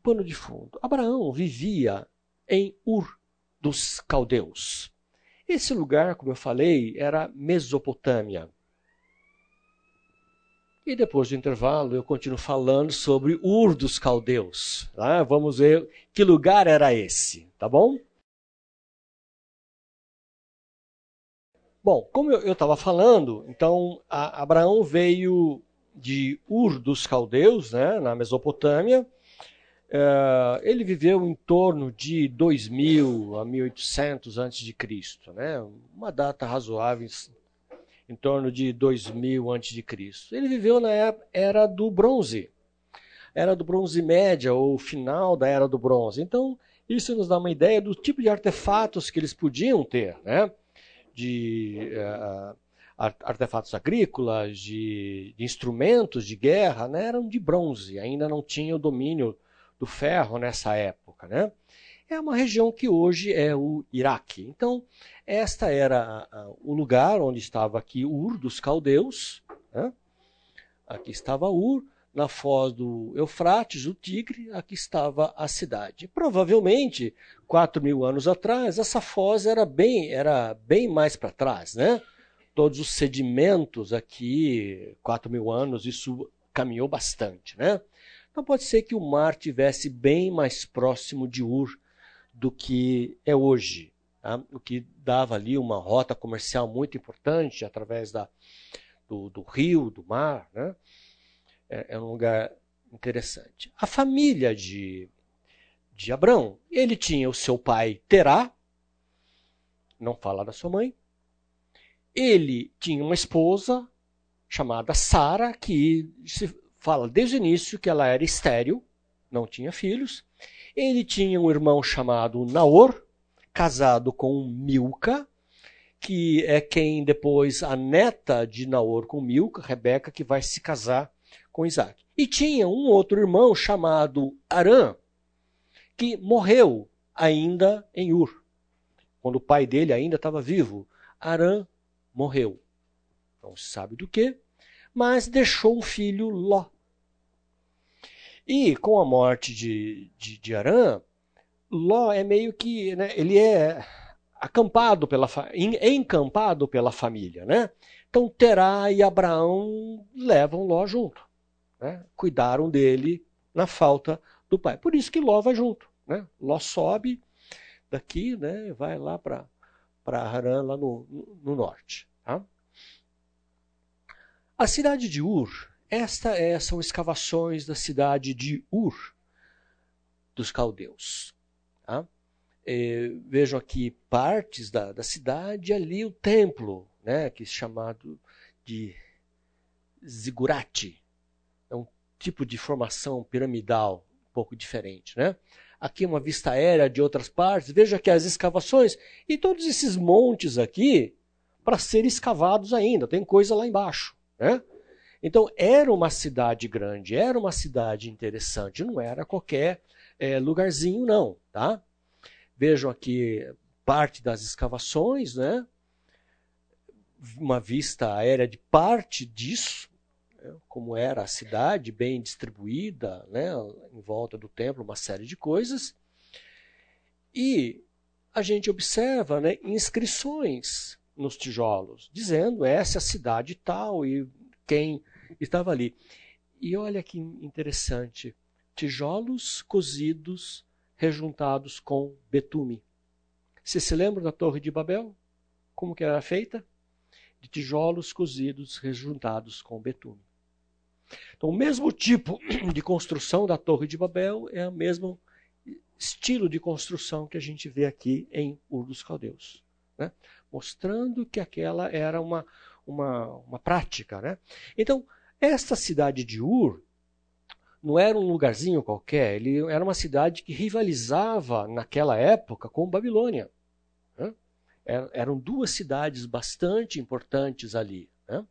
A: pano de fundo. Abraão vivia em Ur dos Caldeus. Esse lugar, como eu falei, era Mesopotâmia. E depois do intervalo eu continuo falando sobre Ur dos Caldeus. Tá? Vamos ver que lugar era esse, tá bom? Bom, como eu estava falando, então Abraão veio de Ur dos Caldeus, né, na Mesopotâmia. Uh, ele viveu em torno de 2000 a 1800 a.C., né, uma data razoável, em torno de 2000 a.C. Ele viveu na era do bronze, era do bronze média ou final da era do bronze. Então, isso nos dá uma ideia do tipo de artefatos que eles podiam ter, né? de uh, artefatos agrícolas, de, de, instrumentos de guerra, né, eram de bronze, ainda não tinha o domínio do ferro nessa época. Né? É uma região que hoje é o Iraque. Então, esta era o lugar onde estava aqui Ur dos caldeus. Né? Aqui estava Ur, na foz do Eufrates, o Tigre, aqui estava a cidade. Provavelmente, quatro mil anos atrás, essa foz era bem, era bem mais para trás, né? Todos os sedimentos aqui, quatro mil anos, isso caminhou bastante, né? Então pode ser que o mar tivesse bem mais próximo de Ur do que é hoje, tá? o que dava ali uma rota comercial muito importante através da, do, do rio, do mar, né? é, é um lugar interessante. A família de, de Abraão, ele tinha o seu pai Terá, não fala da sua mãe. Ele tinha uma esposa chamada Sara, que se fala desde o início que ela era estéril, não tinha filhos. Ele tinha um irmão chamado Naor, casado com Milca, que é quem depois a neta de Naor com Milca, Rebeca, que vai se casar com Isaac. E tinha um outro irmão chamado Arã, que morreu ainda em Ur. Quando o pai dele ainda estava vivo, Arã morreu. Não se sabe do que, mas deixou um filho Ló. E com a morte de, de, de Arã, Ló é meio que, né, ele é acampado pela encampado pela família, né? Então Terá e Abraão levam Ló junto né, cuidaram dele na falta do pai. Por isso que Ló vai junto. Né? Ló sobe daqui, né, vai lá para Harã, lá no, no norte. Tá? A cidade de Ur, esta é, são escavações da cidade de Ur, dos caldeus. Tá? É, vejam aqui partes da, da cidade, ali o templo, né, que é chamado de Zigurate, tipo de formação piramidal um pouco diferente, né? Aqui uma vista aérea de outras partes. Veja que as escavações e todos esses montes aqui para serem escavados ainda. Tem coisa lá embaixo, né? Então era uma cidade grande, era uma cidade interessante. Não era qualquer é, lugarzinho, não, tá? Vejam aqui parte das escavações, né? Uma vista aérea de parte disso, como era a cidade, bem distribuída, né, em volta do templo, uma série de coisas. E a gente observa né, inscrições nos tijolos, dizendo essa é a cidade tal e quem estava ali. E olha que interessante, tijolos cozidos, rejuntados com betume. Você se lembra da Torre de Babel? Como que era feita? De tijolos cozidos, rejuntados com betume. Então, o mesmo tipo *clears throat* de construção da Torre de Babel é o mesmo estilo de construção que a gente vê aqui em Ur dos Caldeus, né? Mostrando que aquela era uma, uma, uma prática. Né? Então, esta cidade de Ur não era um lugarzinho qualquer, ele era uma cidade que rivalizava naquela época com Babilônia. Né? Eram duas cidades bastante importantes ali. Né?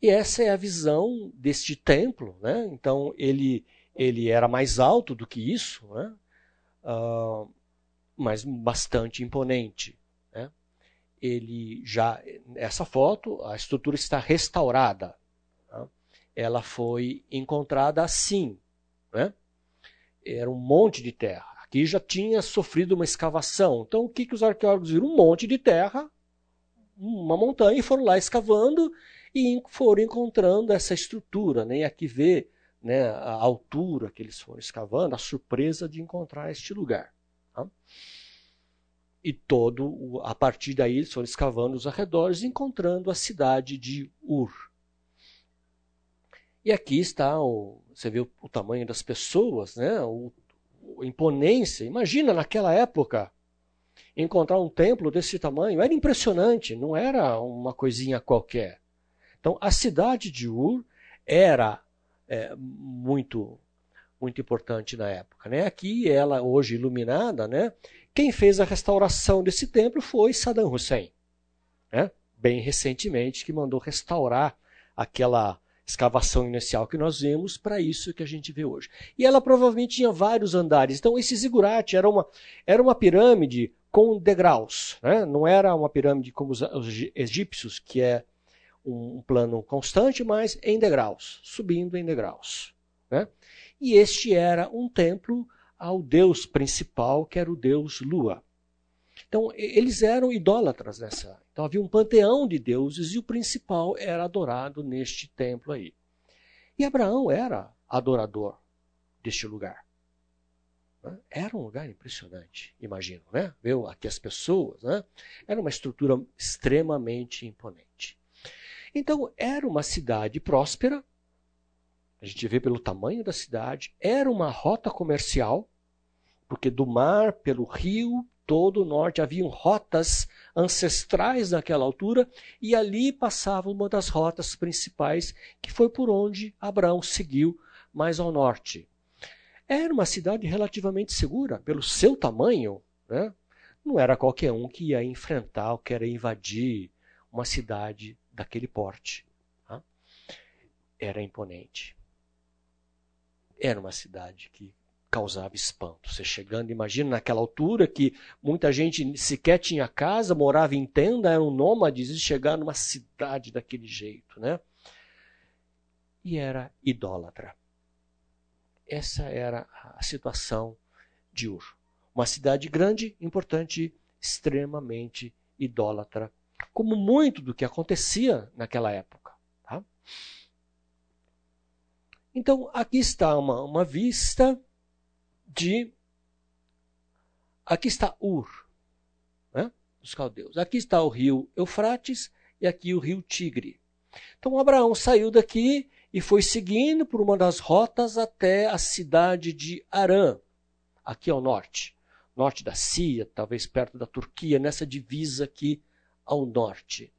A: E essa é a visão deste templo. Né? Então, ele, ele era mais alto do que isso, né? Uh, mas bastante imponente. Né? Ele já, essa foto, a estrutura está restaurada. Tá? Ela foi encontrada assim. Né? Era um monte de terra. Aqui já tinha sofrido uma escavação. Então, o que, que os arqueólogos viram? Um monte de terra, uma montanha, e foram lá escavando e foram encontrando essa estrutura. Né? E aqui vê né, a altura que eles foram escavando, a surpresa de encontrar este lugar. Tá? E todo, a partir daí, eles foram escavando os arredores, encontrando a cidade de Ur. E aqui está, o, você vê o, o tamanho das pessoas, né? O, a imponência. Imagina naquela época encontrar um templo desse tamanho. Era impressionante, não era uma coisinha qualquer. Então, a cidade de Ur era é, muito muito importante na época. Né? Aqui, ela hoje iluminada, né? quem fez a restauração desse templo foi Saddam Hussein, né? bem recentemente, que mandou restaurar aquela escavação inicial que nós vimos para isso que a gente vê hoje. E ela provavelmente tinha vários andares. Então, esse zigurate era uma, era uma pirâmide com degraus. Né? Não era uma pirâmide como os, os egípcios, que é um, plano constante, mas em degraus, subindo em degraus. Né? E este era um templo ao deus principal, que era o deus Lua. Então, eles eram idólatras nessa. Então, havia um panteão de deuses e o principal era adorado neste templo aí. E Abraão era adorador deste lugar. Né? Era um lugar impressionante, imagino, né? Viu aqui as pessoas, né? Era uma estrutura extremamente imponente. Então, era uma cidade próspera, a gente vê pelo tamanho da cidade, era uma rota comercial, porque do mar, pelo rio, todo o norte haviam rotas ancestrais naquela altura, e ali passava uma das rotas principais, que foi por onde Abraão seguiu mais ao norte. Era uma cidade relativamente segura, pelo seu tamanho, né? não era qualquer um que ia enfrentar ou que era invadir uma cidade daquele porte. Tá? Era imponente era uma cidade que causava espanto. Você chegando, imagina naquela altura que muita gente sequer tinha casa, morava em tenda, eram nômades e chegar numa cidade daquele jeito, né? E era idólatra. Essa era a situação de Ur. Uma cidade grande, importante, extremamente idólatra, como muito do que acontecia naquela época. Tá? Então, aqui está uma, uma vista de. Aqui está Ur, né, dos caldeus. Aqui está o rio Eufrates e aqui o rio Tigre. Então, Abraão saiu daqui e foi seguindo por uma das rotas até a cidade de Arã, aqui ao norte. Norte da Síria, talvez perto da Turquia, nessa divisa aqui ao norte.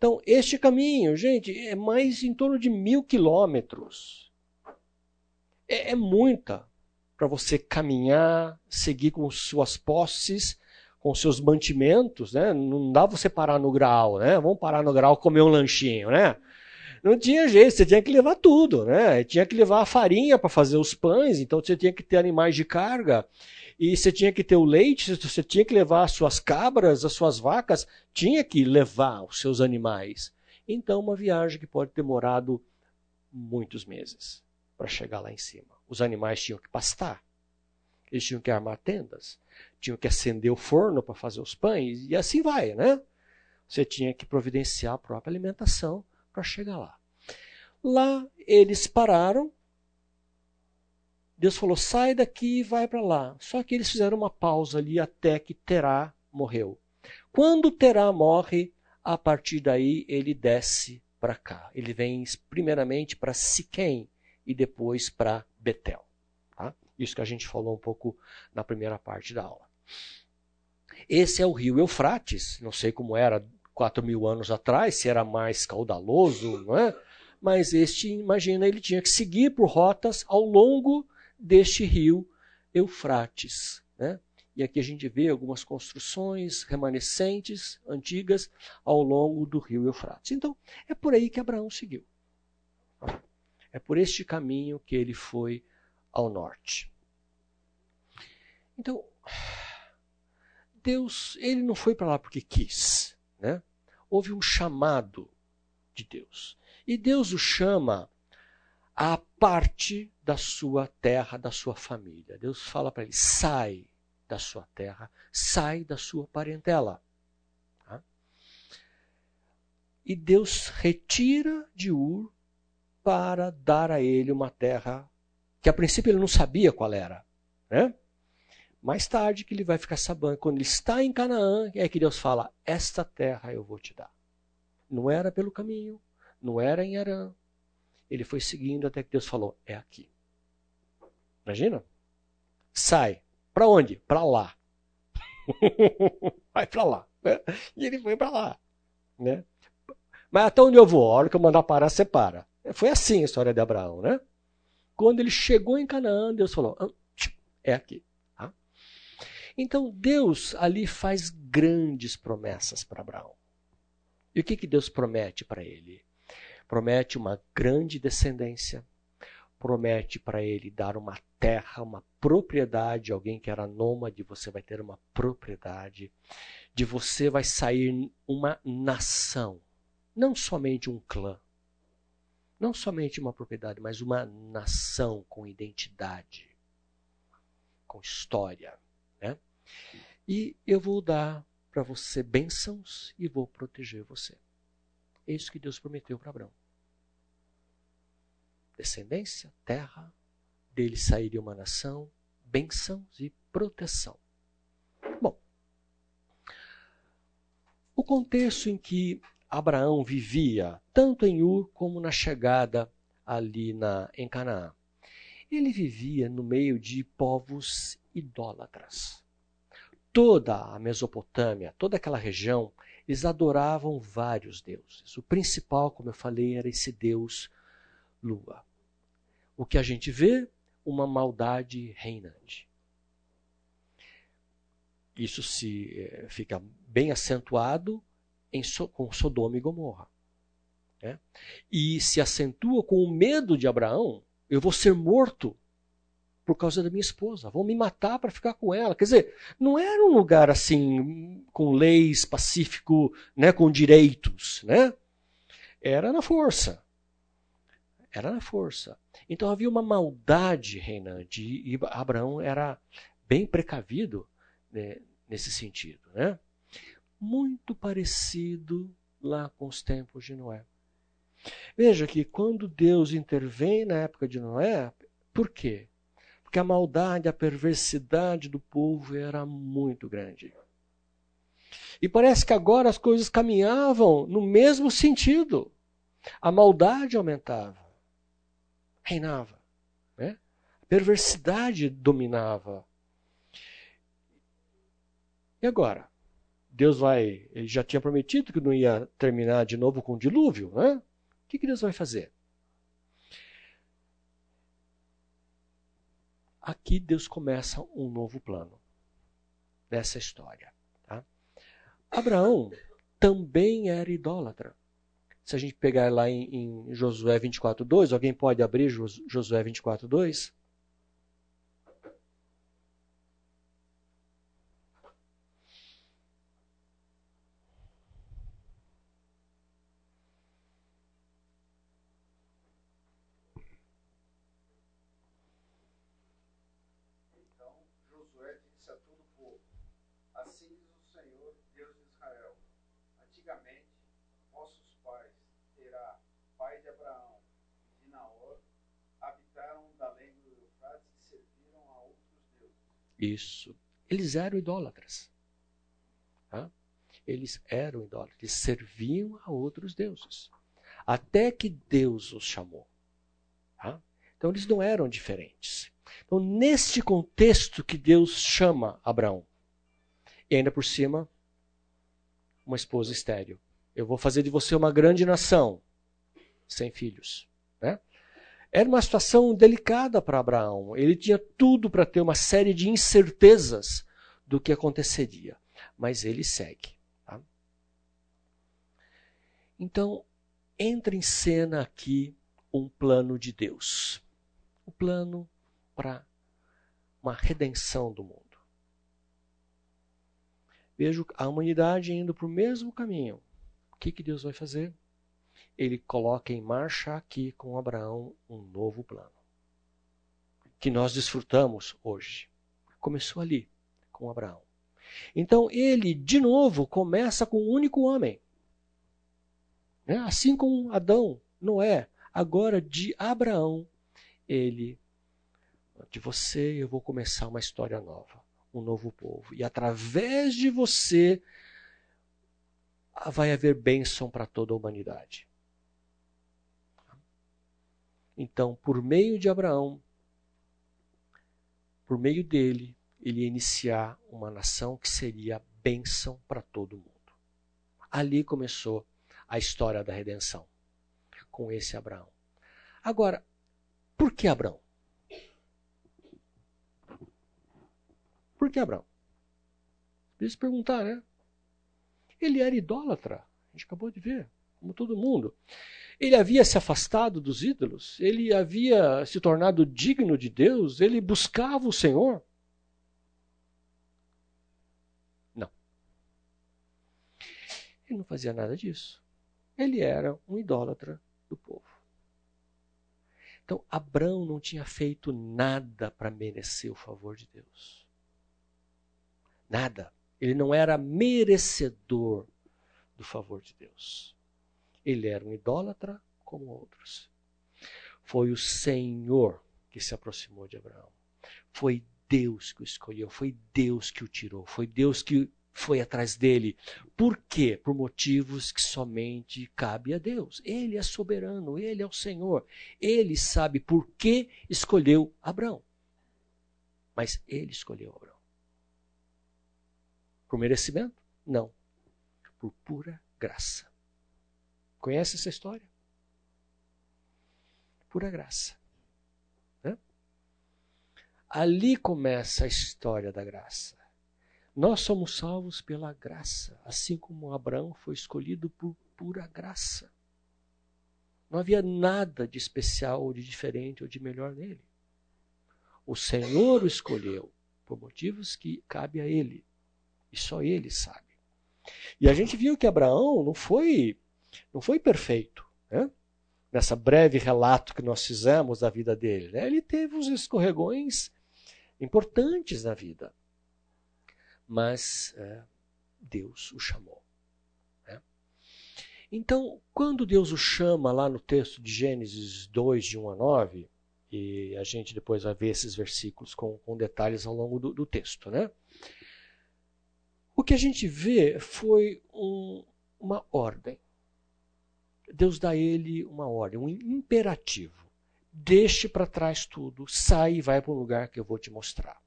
A: Então, este caminho, gente, é mais em torno de mil quilômetros. É, é muita para você caminhar, seguir com suas posses, com seus mantimentos, né? Não dá você parar no grau, né? Vamos parar no grau comer um lanchinho, né? Não tinha jeito, você tinha que levar tudo, né? Tinha que levar a farinha para fazer os pães, então você tinha que ter animais de carga e você tinha que ter o leite, você tinha que levar as suas cabras, as suas vacas, tinha que levar os seus animais. Então, uma viagem que pode ter demorado muitos meses para chegar lá em cima. Os animais tinham que pastar, eles tinham que armar tendas, tinham que acender o forno para fazer os pães, e assim vai, né? Você tinha que providenciar a própria alimentação para chegar lá. Lá eles pararam Deus falou: sai daqui e vai para lá. Só que eles fizeram uma pausa ali até que Terá morreu. Quando Terá morre, a partir daí ele desce para cá. Ele vem primeiramente para Siquém e depois para Betel. Tá? Isso que a gente falou um pouco na primeira parte da aula. Esse é o rio Eufrates. Não sei como era quatro mil anos atrás, se era mais caudaloso, não é? Mas este, imagina, ele tinha que seguir por rotas ao longo deste rio Eufrates. Né? E aqui a gente vê algumas construções remanescentes, antigas, ao longo do rio Eufrates. Então, é por aí que Abraão seguiu. É por este caminho que ele foi ao norte. Então, Deus, ele não foi para lá porque quis. Né? Houve um chamado de Deus. E Deus o chama a parte da sua terra, da sua família. Deus fala para ele: sai da sua terra, sai da sua parentela. Tá? E Deus retira de Ur para dar a ele uma terra que a princípio ele não sabia qual era, né? mais tarde que ele vai ficar sabendo, quando ele está em Canaã, é que Deus fala: Esta terra eu vou te dar. Não era pelo caminho, não era em Arã. Ele foi seguindo até que Deus falou: É aqui. Imagina? Sai. Para onde? Para lá. *laughs* vai para lá. E ele foi para lá. Né? Mas até onde eu vou? A hora que eu mandar parar, você para. Foi assim a história de Abraão, né? Quando ele chegou em Canaã, Deus falou: ah, é aqui. Tá? Então Deus ali faz grandes promessas para Abraão. E o que, que Deus promete para ele? Promete uma grande descendência, promete para ele dar uma terra, uma propriedade, alguém que era nômade, você vai ter uma propriedade, de você vai sair uma nação, não somente um clã, não somente uma propriedade, mas uma nação com identidade, com história. Né? E eu vou dar para você bênçãos e vou proteger você. É isso que Deus prometeu para Abraão. Descendência, terra, dele sairia uma nação, bênçãos e proteção. Bom, o contexto em que Abraão vivia, tanto em Ur como na chegada ali na, em Canaã. Ele vivia no meio de povos idólatras. Toda a Mesopotâmia, toda aquela região, eles adoravam vários deuses. O principal, como eu falei, era esse deus Lua. O que a gente vê? Uma maldade reinante. Isso se eh, fica bem acentuado em, com Sodoma e Gomorra. Né? E se acentua com o medo de Abraão: eu vou ser morto por causa da minha esposa, vão me matar para ficar com ela. Quer dizer, não era um lugar assim com leis pacífico, né, com direitos, né? Era na força. Era na força. Então havia uma maldade reinante e Abraão era bem precavido né, nesse sentido, né? muito parecido lá com os tempos de Noé. Veja que quando Deus intervém na época de Noé, por quê? Porque a maldade, a perversidade do povo era muito grande. E parece que agora as coisas caminhavam no mesmo sentido. A maldade aumentava, reinava. Né? A perversidade dominava. E agora? Deus vai. Ele já tinha prometido que não ia terminar de novo com o dilúvio, né? O que, que Deus vai fazer? Aqui Deus começa um novo plano nessa história. Tá? Abraão também era idólatra. Se a gente pegar lá em, em Josué 24,2, alguém pode abrir Josué 24,2? Isso. Eles eram idólatras. Tá? Eles eram idólatras. Eles serviam a outros deuses. Até que Deus os chamou. Tá? Então eles não eram diferentes. Então, neste contexto que Deus chama Abraão, e ainda por cima, uma esposa estéril. Eu vou fazer de você uma grande nação, sem filhos. Né? Era uma situação delicada para Abraão. Ele tinha tudo para ter uma série de incertezas do que aconteceria. Mas ele segue. Tá? Então, entra em cena aqui um plano de Deus. Um plano para uma redenção do mundo. Vejo a humanidade indo para o mesmo caminho. O que, que Deus vai fazer? Ele coloca em marcha aqui com Abraão um novo plano. Que nós desfrutamos hoje. Começou ali, com Abraão. Então ele, de novo, começa com um único homem. Né? Assim como Adão, Noé, agora de Abraão, ele, de você eu vou começar uma história nova. um novo povo. E através de você vai haver bênção para toda a humanidade. Então, por meio de Abraão, por meio dele, ele ia iniciar uma nação que seria bênção para todo mundo. Ali começou a história da redenção, com esse Abraão. Agora, por que Abraão? Por que Abraão? Precisa perguntar, né? Ele era idólatra, a gente acabou de ver, como todo mundo. Ele havia se afastado dos ídolos, ele havia se tornado digno de Deus, ele buscava o Senhor. Não. Ele não fazia nada disso. Ele era um idólatra do povo. Então, Abraão não tinha feito nada para merecer o favor de Deus. Nada. Ele não era merecedor do favor de Deus. Ele era um idólatra como outros. Foi o Senhor que se aproximou de Abraão. Foi Deus que o escolheu, foi Deus que o tirou, foi Deus que foi atrás dele. Por quê? Por motivos que somente cabe a Deus. Ele é soberano, ele é o Senhor. Ele sabe por que escolheu Abraão. Mas ele escolheu Abraão. Por merecimento? Não. Por pura graça. Conhece essa história? Pura graça. Né? Ali começa a história da graça. Nós somos salvos pela graça, assim como Abraão foi escolhido por pura graça. Não havia nada de especial ou de diferente ou de melhor nele. O Senhor o escolheu por motivos que cabe a ele. E só ele sabe. E a gente viu que Abraão não foi, não foi perfeito. Né? Nessa breve relato que nós fizemos da vida dele. Né? Ele teve uns escorregões importantes na vida. Mas é, Deus o chamou. Né? Então, quando Deus o chama lá no texto de Gênesis 2, de 1 a 9, e a gente depois vai ver esses versículos com, com detalhes ao longo do, do texto, né? O que a gente vê foi um, uma ordem. Deus dá a ele uma ordem, um imperativo. Deixe para trás tudo, sai e vai para um lugar que eu vou te mostrar.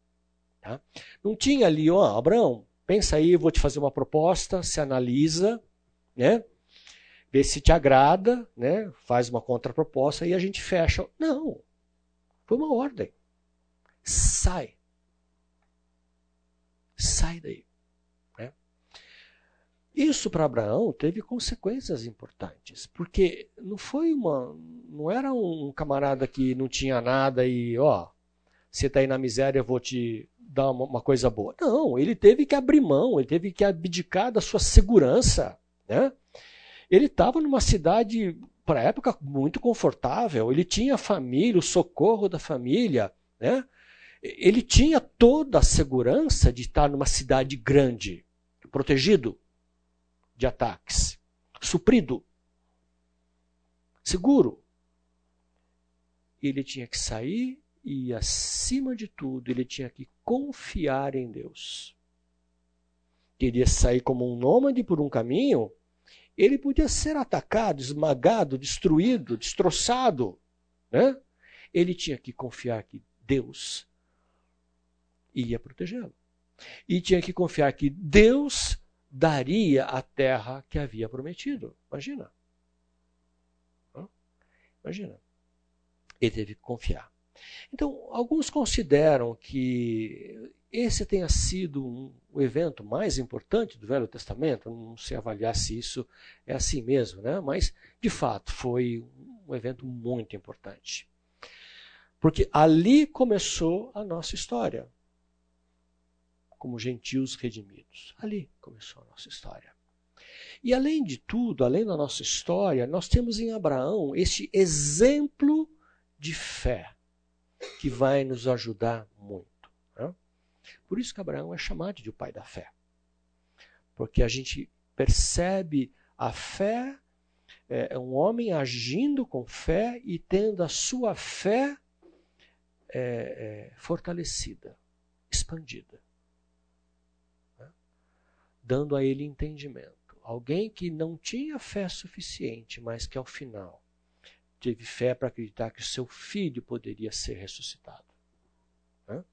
A: Tá? Não tinha ali, ó, Abraão, pensa aí, vou te fazer uma proposta, se analisa, né? vê se te agrada, né? faz uma contraproposta e a gente fecha. Não, foi uma ordem. Sai. Sai daí. Isso para Abraão teve consequências importantes, porque não foi uma, não era um camarada que não tinha nada e ó, você está aí na miséria, eu vou te dar uma, uma, coisa boa. Não, ele teve que abrir mão, ele teve que abdicar da sua segurança, né? Ele estava numa cidade para a época muito confortável, ele tinha família, o socorro da família, né? Ele tinha toda a segurança de estar numa cidade grande, protegido de ataques. Suprido. Seguro. Ele tinha que sair e, acima de tudo, ele tinha que confiar em Deus. Queria sair como um nômade por um caminho, ele podia ser atacado, esmagado, destruído, destroçado. Né? Ele tinha que confiar que Deus ia protegê-lo. E tinha que confiar que Deus daria a terra que havia prometido. Imagina. Imagina. Ele teve que confiar. Então, alguns consideram que esse tenha sido um, o evento mais importante do Velho Testamento. Não sei avaliar se isso é assim mesmo, né? mas de fato foi um evento muito importante. Porque ali começou a nossa história como gentios redimidos. Ali começou a nossa história. E além de tudo, além da nossa história, nós temos em Abraão este exemplo de fé que vai nos ajudar muito. Né? Por isso que Abraão é chamado de o pai da fé. Porque a gente percebe a fé, é, é um homem agindo com fé e tendo a sua fé é, é, fortalecida, expandida. Dando a ele entendimento. Alguém que não tinha fé suficiente, mas que ao final teve fé para acreditar que seu filho poderia ser ressuscitado. Né?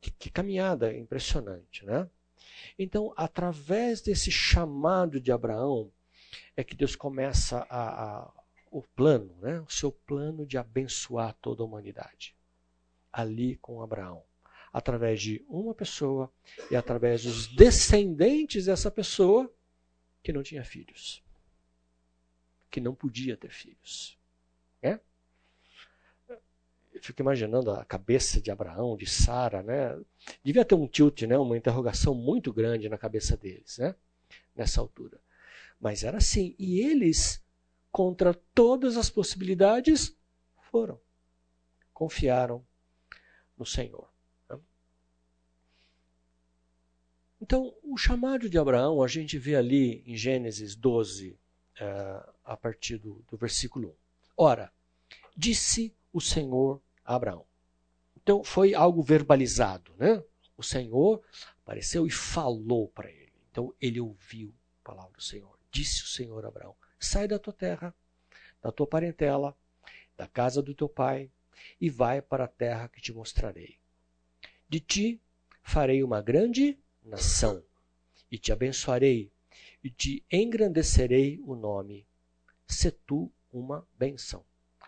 A: Que, que caminhada impressionante, né? Então, através desse chamado de Abraão, é que Deus começa a, a, o plano, né? o seu plano de abençoar toda a humanidade. Ali com Abraão. Através de uma pessoa e através dos descendentes dessa pessoa que não tinha filhos. Que não podia ter filhos. É? Eu fico imaginando a cabeça de Abraão, de Sara, né? Devia ter um tilt, né? uma interrogação muito grande na cabeça deles, né? nessa altura. Mas era assim. E eles, contra todas as possibilidades, foram. Confiaram no Senhor. Né? Então, o chamado de Abraão, a gente vê ali em Gênesis 12, eh, a partir do, do versículo 1. Ora, disse o Senhor a Abraão. Então, foi algo verbalizado, né? O Senhor apareceu e falou para ele. Então, ele ouviu a palavra do Senhor. Disse o Senhor a Abraão: Sai da tua terra, da tua parentela, da casa do teu pai, e vai para a terra que te mostrarei. De ti farei uma grande nação, e te abençoarei, e te engrandecerei o nome. Se tu uma benção.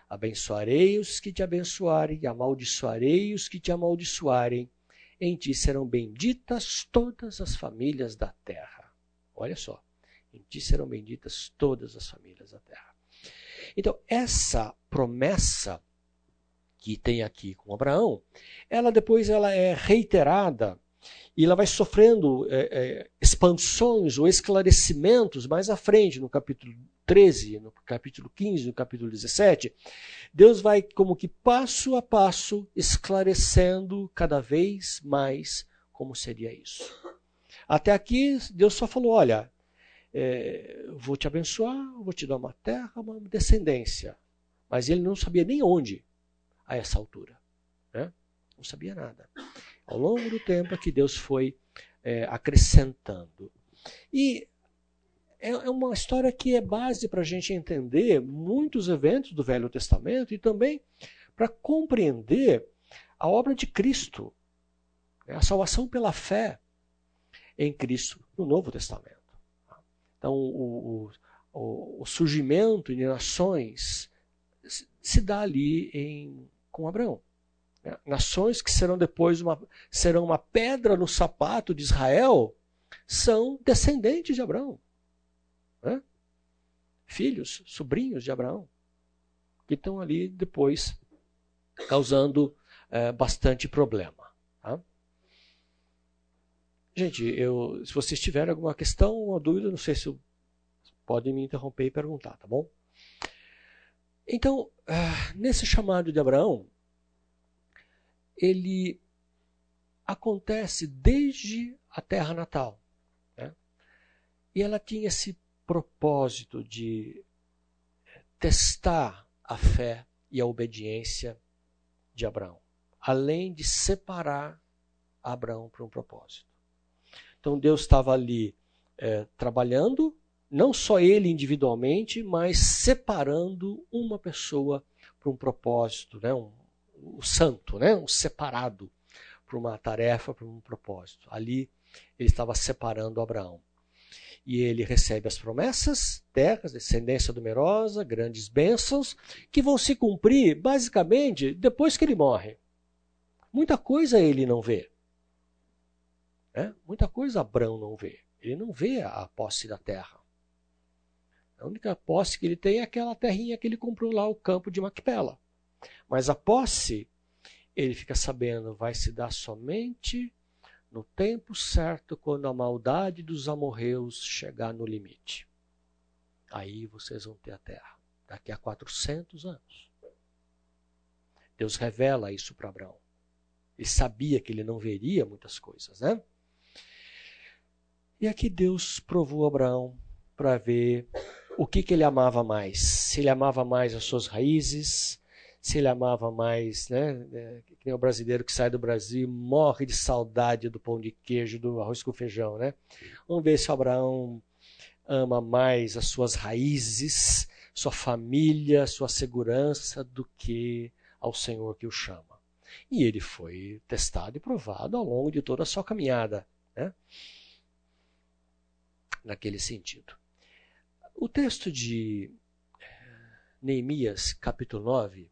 A: Abençoarei os que te abençoarem, e amaldiçoarei os que te amaldiçoarem. Em ti serão benditas todas as famílias da terra. Olha só. Em ti serão benditas todas as famílias da terra. Então, essa promessa que tem aqui com Abraão, ela depois ela é reiterada e ela vai sofrendo é, é, expansões ou esclarecimentos mais à frente, no capítulo 13, no capítulo 15, no capítulo 17. Deus vai, como que passo a passo, esclarecendo cada vez mais como seria isso. Até aqui, Deus só falou: olha, é, vou te abençoar, vou te dar uma terra, uma descendência. Mas ele não sabia nem onde a essa altura. Né? Não sabia nada. Ao longo do tempo é que Deus foi é, acrescentando. E é, é uma história que é base para a gente entender muitos eventos do Velho Testamento e também para compreender a obra de Cristo, né? a salvação pela fé em Cristo no Novo Testamento. Então, o, o, o surgimento de nações se dá ali em, com Abraão. Né? Nações que serão depois uma, serão uma pedra no sapato de Israel são descendentes de Abraão. Né? Filhos, sobrinhos de Abraão, que estão ali depois causando é, bastante problema. Tá? Gente, eu, se vocês tiverem alguma questão ou dúvida, não sei se podem me interromper e perguntar, tá bom? Então, uh, nesse chamado de Abraão, ele acontece desde a terra natal. Né? E ela tinha esse propósito de testar a fé e a obediência de Abraão, além de separar Abraão para um propósito. Então Deus estava ali é, trabalhando, não só ele individualmente, mas separando uma pessoa para um propósito, né? um, um santo, né? um separado para uma tarefa, para um propósito. Ali ele estava separando Abraão. E ele recebe as promessas, terras, descendência numerosa, grandes bênçãos, que vão se cumprir basicamente depois que ele morre. Muita coisa ele não vê. Né? Muita coisa Abraão não vê. Ele não vê a posse da terra. A única posse que ele tem é aquela terrinha que ele comprou lá, o campo de Macpela. Mas a posse, ele fica sabendo, vai se dar somente no tempo certo, quando a maldade dos amorreus chegar no limite. Aí vocês vão ter a terra, daqui a 400 anos. Deus revela isso para Abraão. Ele sabia que ele não veria muitas coisas, né? E aqui Deus provou Abraão para ver o que, que ele amava mais. Se ele amava mais as suas raízes, se ele amava mais, né? É, que nem o brasileiro que sai do Brasil morre de saudade do pão de queijo, do arroz com feijão, né? Vamos ver se Abraão ama mais as suas raízes, sua família, sua segurança do que ao Senhor que o chama. E ele foi testado e provado ao longo de toda a sua caminhada, né? Naquele sentido. O texto de Neemias, capítulo 9, é,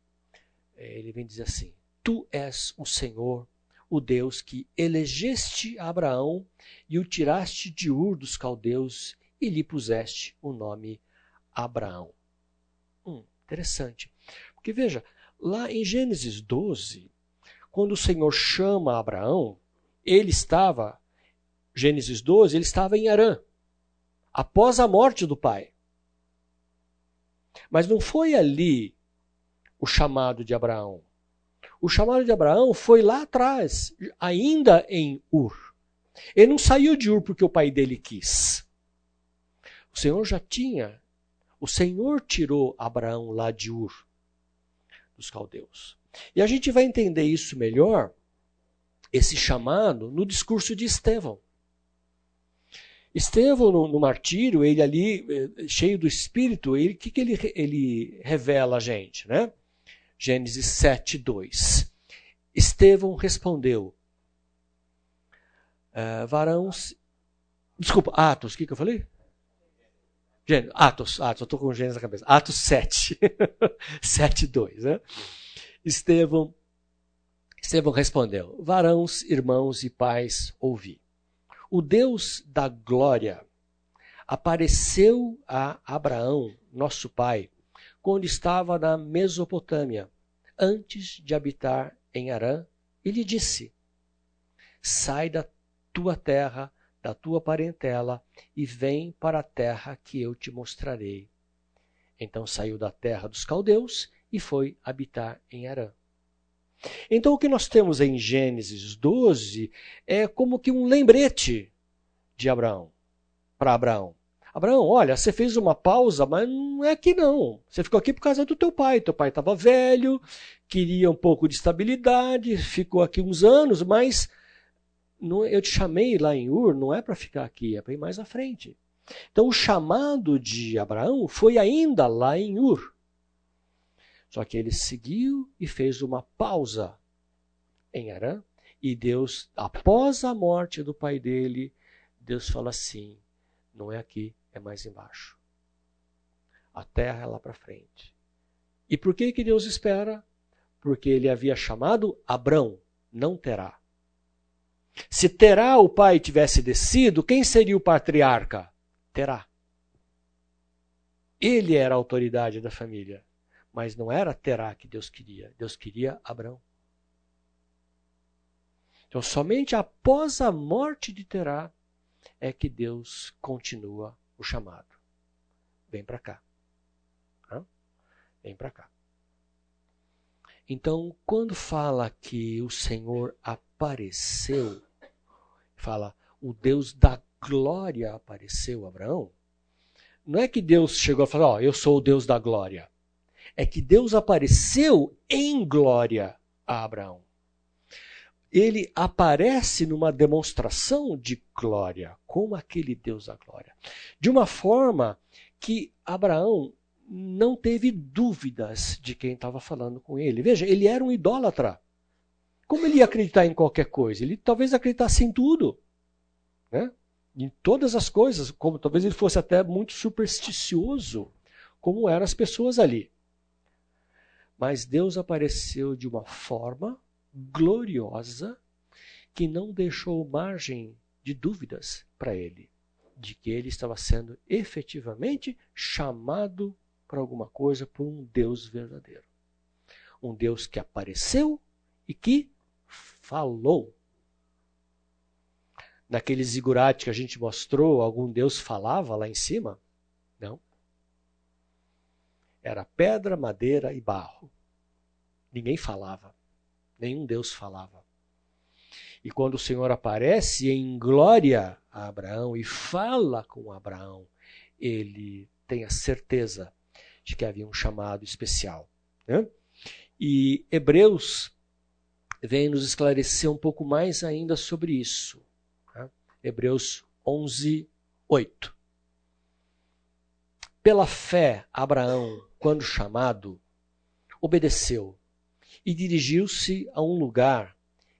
A: ele vem dizer assim: Tu és o Senhor, o Deus que elegeste Abraão e o tiraste de Ur dos caldeus e lhe puseste o nome Abraão. Hum, interessante. Porque veja, lá em Gênesis 12, quando o Senhor chama Abraão, ele estava, Gênesis 12, ele estava em Arã, após a morte do pai. Mas não foi ali o chamado de Abraão. O chamado de Abraão foi lá atrás, ainda em Ur. Ele não saiu de Ur porque o pai dele quis. O Senhor já tinha. O Senhor tirou Abraão lá de Ur, dos caldeus. E a gente vai entender isso melhor, esse chamado, no discurso de Estevão. Estevão, no, no martírio, ele ali, eh, cheio do Espírito, o que, que ele, ele revela a gente? Né? Gênesis 7, 2. Estevão respondeu, uh, varão... Desculpa, Atos, o que, que eu falei? Gênesis, Atos, Atos, eu estou com Gênesis na cabeça. Atos 7, 7, 2. Né? Estevão, Estevão respondeu, varãos, irmãos e pais, ouvi. O Deus da glória apareceu a Abraão, nosso pai, quando estava na Mesopotâmia, antes de habitar em Arã, e lhe disse: Sai da tua terra, da tua parentela, e vem para a terra que eu te mostrarei. Então saiu da terra dos caldeus e foi habitar em Arã. Então, o que nós temos em Gênesis 12 é como que um lembrete de Abraão, para Abraão. Abraão, olha, você fez uma pausa, mas não é aqui não. Você ficou aqui por causa do teu pai. Teu pai estava velho, queria um pouco de estabilidade, ficou aqui uns anos, mas não, eu te chamei lá em Ur, não é para ficar aqui, é para ir mais à frente. Então o chamado de Abraão foi ainda lá em Ur. Só que ele seguiu e fez uma pausa em Arã, e Deus, após a morte do pai dele, Deus fala assim: não é aqui, é mais embaixo. A terra é lá para frente. E por que, que Deus espera? Porque ele havia chamado Abrão, não terá. Se Terá, o pai, tivesse descido, quem seria o patriarca? Terá. Ele era a autoridade da família. Mas não era Terá que Deus queria. Deus queria Abraão. Então, somente após a morte de Terá é que Deus continua o chamado. Vem para cá. Hã? Vem para cá. Então, quando fala que o Senhor apareceu, fala o Deus da glória apareceu a Abraão, não é que Deus chegou a falar, ó, oh, eu sou o Deus da glória é que Deus apareceu em glória a Abraão. Ele aparece numa demonstração de glória, como aquele Deus da glória, de uma forma que Abraão não teve dúvidas de quem estava falando com ele. Veja, ele era um idólatra. Como ele ia acreditar em qualquer coisa? Ele talvez acreditasse em tudo. Né? Em todas as coisas, como talvez ele fosse até muito supersticioso, como eram as pessoas ali. Mas Deus apareceu de uma forma gloriosa que não deixou margem de dúvidas para ele, de que ele estava sendo efetivamente chamado para alguma coisa por um Deus verdadeiro. Um Deus que apareceu e que falou. Naquele zigurate que a gente mostrou, algum Deus falava lá em cima? Não. Era pedra, madeira e barro. Ninguém falava. Nenhum Deus falava. E quando o Senhor aparece em glória a Abraão e fala com Abraão, ele tem a certeza de que havia um chamado especial. Né? E Hebreus vem nos esclarecer um pouco mais ainda sobre isso. Tá? Hebreus 11, 8. Pela fé, Abraão, quando chamado, obedeceu e dirigiu-se a um lugar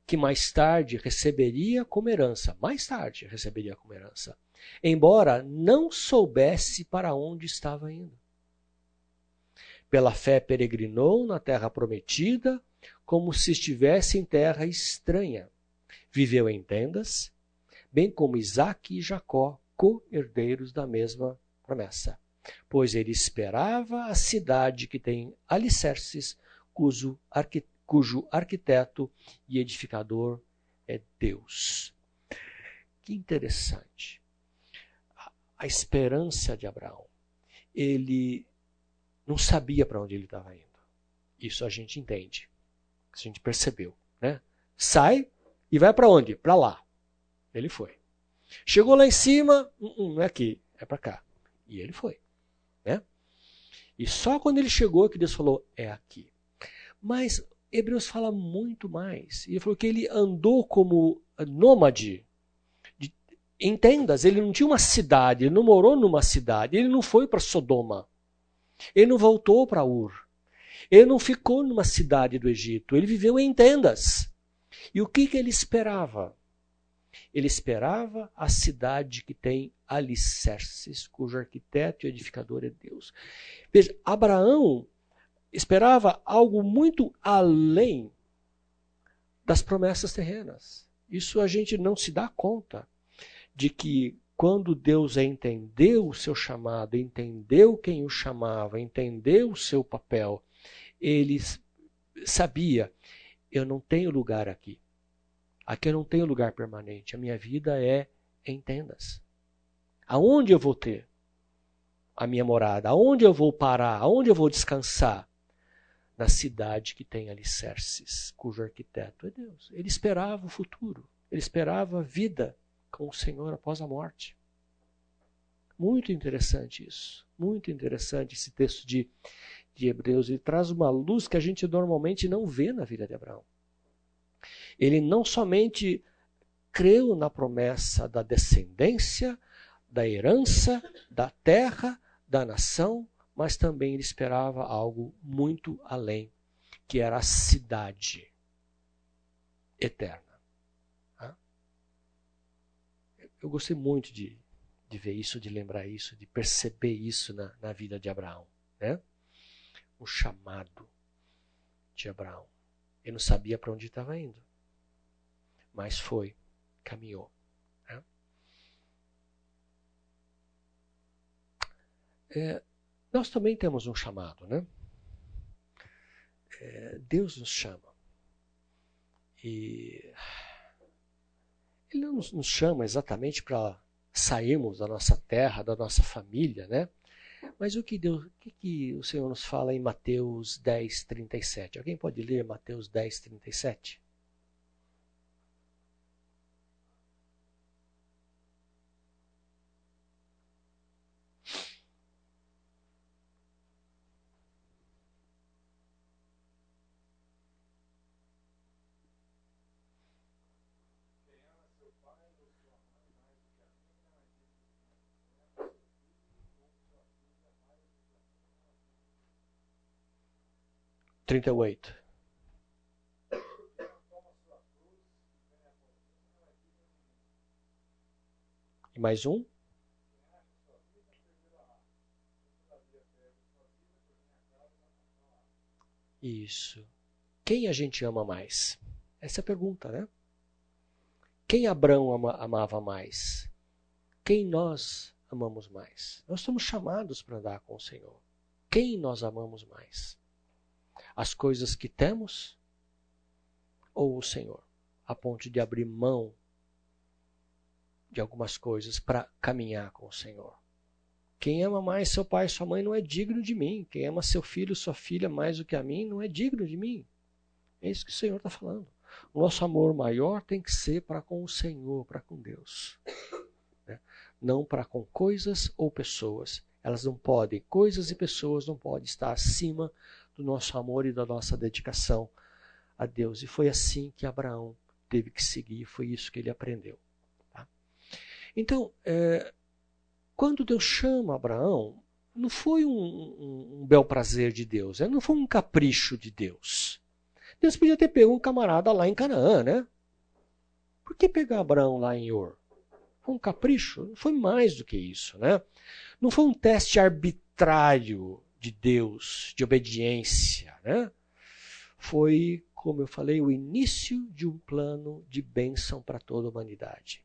A: que mais tarde receberia como herança. Mais tarde receberia como herança. Embora não soubesse para onde estava indo. Pela fé peregrinou na terra prometida, como se estivesse em terra estranha. Viveu em tendas, bem como Isaque e Jacó, co-herdeiros da mesma promessa. Pois ele esperava a cidade que tem alicerces, cujo, cujo arquiteto e edificador é Deus. Que interessante. A, a esperança de Abraão. Ele não sabia para onde ele estava indo. Isso a gente entende. A gente percebeu, né? Sai e vai para onde? Para lá. Ele foi. Chegou lá em cima, uh, uh, não é aqui, é para cá. E ele foi, né? E só quando ele chegou que Deus falou, é aqui. Mas Hebreus fala muito mais. Ele falou que ele andou como nômade de, em tendas. Ele não tinha uma cidade, ele não morou numa cidade, ele não foi para Sodoma. Ele não voltou para Ur. Ele não ficou numa cidade do Egito. Ele viveu em tendas. E o que, que ele esperava? Ele esperava a cidade que tem alicerces, cujo arquiteto e edificador é Deus. Veja, Abraão esperava algo muito além das promessas terrenas. Isso a gente não se dá conta de que quando Deus entendeu o seu chamado, entendeu quem o chamava, entendeu o seu papel, ele sabia: eu não tenho lugar aqui. Aqui eu não tenho lugar permanente. A minha vida é em tendas. Aonde eu vou ter a minha morada? Aonde eu vou parar? Aonde eu vou descansar? Na cidade que tem alicerces, cujo arquiteto é Deus. Ele esperava o futuro. Ele esperava a vida com o Senhor após a morte. Muito interessante isso. Muito interessante esse texto de, de Hebreus. Ele traz uma luz que a gente normalmente não vê na vida de Abraão. Ele não somente creu na promessa da descendência, da herança, da terra, da nação, mas também ele esperava algo muito além, que era a cidade eterna. eu gostei muito de, de ver isso, de lembrar isso, de perceber isso na, na vida de Abraão. Né? O chamado de Abraão. Ele não sabia para onde estava indo, mas foi, caminhou. Né? É, nós também temos um chamado, né? É, Deus nos chama. E ele não nos chama exatamente para sairmos da nossa terra, da nossa família, né? Mas o que, Deus, o que, que o Senhor nos fala em Mateus 10, 37? Alguém pode ler Mateus 10, 37? 38. E mais um? Isso. Quem a gente ama mais? Essa é a pergunta, né? Quem Abraão ama, amava mais? Quem nós amamos mais? Nós somos chamados para andar com o Senhor. Quem nós amamos mais? As coisas que temos ou o Senhor, a ponto de abrir mão de algumas coisas para caminhar com o Senhor. Quem ama mais seu pai e sua mãe não é digno de mim. Quem ama seu filho e sua filha mais do que a mim não é digno de mim. É isso que o Senhor está falando. O nosso amor maior tem que ser para com o Senhor, para com Deus. Né? Não para com coisas ou pessoas. Elas não podem, coisas e pessoas não podem estar acima do nosso amor e da nossa dedicação a Deus. E foi assim que Abraão teve que seguir, foi isso que ele aprendeu. Tá? Então, é, quando Deus chama Abraão, não foi um, um, um bel prazer de Deus, né? não foi um capricho de Deus. Deus podia ter pego um camarada lá em Canaã, né? Por que pegar Abraão lá em Ur? Um capricho? Não foi mais do que isso, né? Não foi um teste arbitrário de Deus, de obediência, né? Foi, como eu falei, o início de um plano de bênção para toda a humanidade.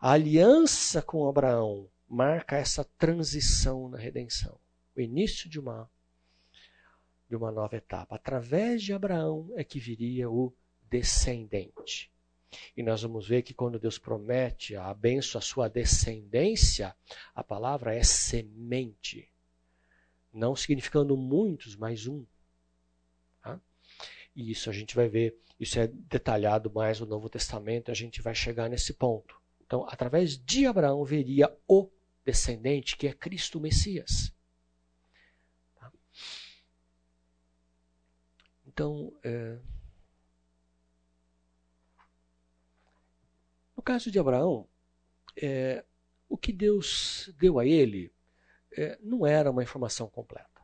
A: A aliança com Abraão marca essa transição na redenção, o início de uma de uma nova etapa. Através de Abraão é que viria o descendente. E nós vamos ver que quando Deus promete a benção à sua descendência, a palavra é semente. Não significando muitos, mas um. Tá? E isso a gente vai ver, isso é detalhado mais no Novo Testamento, a gente vai chegar nesse ponto. Então, através de Abraão veria o descendente, que é Cristo Messias. Tá? Então, é... caso de Abraão, é... o que Deus deu a ele é... não era uma informação completa,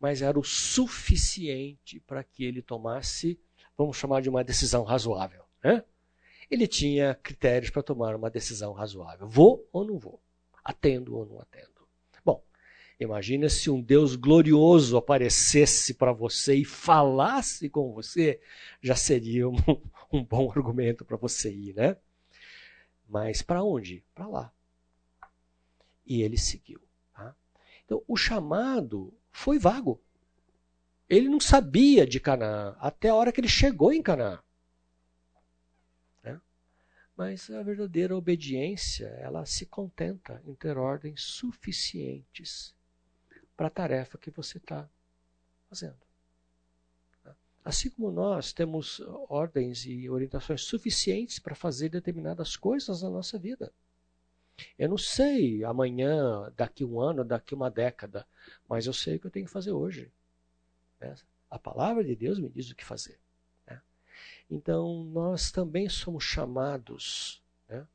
A: mas era o suficiente para que ele tomasse, vamos chamar de uma decisão razoável. Né? Ele tinha critérios para tomar uma decisão razoável. Vou ou não vou? Atendo ou não atendo? Bom, imagina se um Deus glorioso aparecesse para você e falasse com você, já seria um, *laughs* um bom argumento para você ir, né? Mas para onde? Para lá. E ele seguiu. Tá? Então, o chamado foi vago. Ele não sabia de Canaã até a hora que ele chegou em Canaã. Mas a verdadeira obediência, ela se contenta em ter ordens suficientes para a tarefa que você está fazendo. Assim como nós temos ordens e orientações suficientes para fazer determinadas coisas na nossa vida. Eu não sei amanhã, daqui um ano, daqui uma década, mas eu sei o que eu tenho que fazer hoje. A palavra de Deus me diz o que fazer. Então, nós também somos chamados. Né?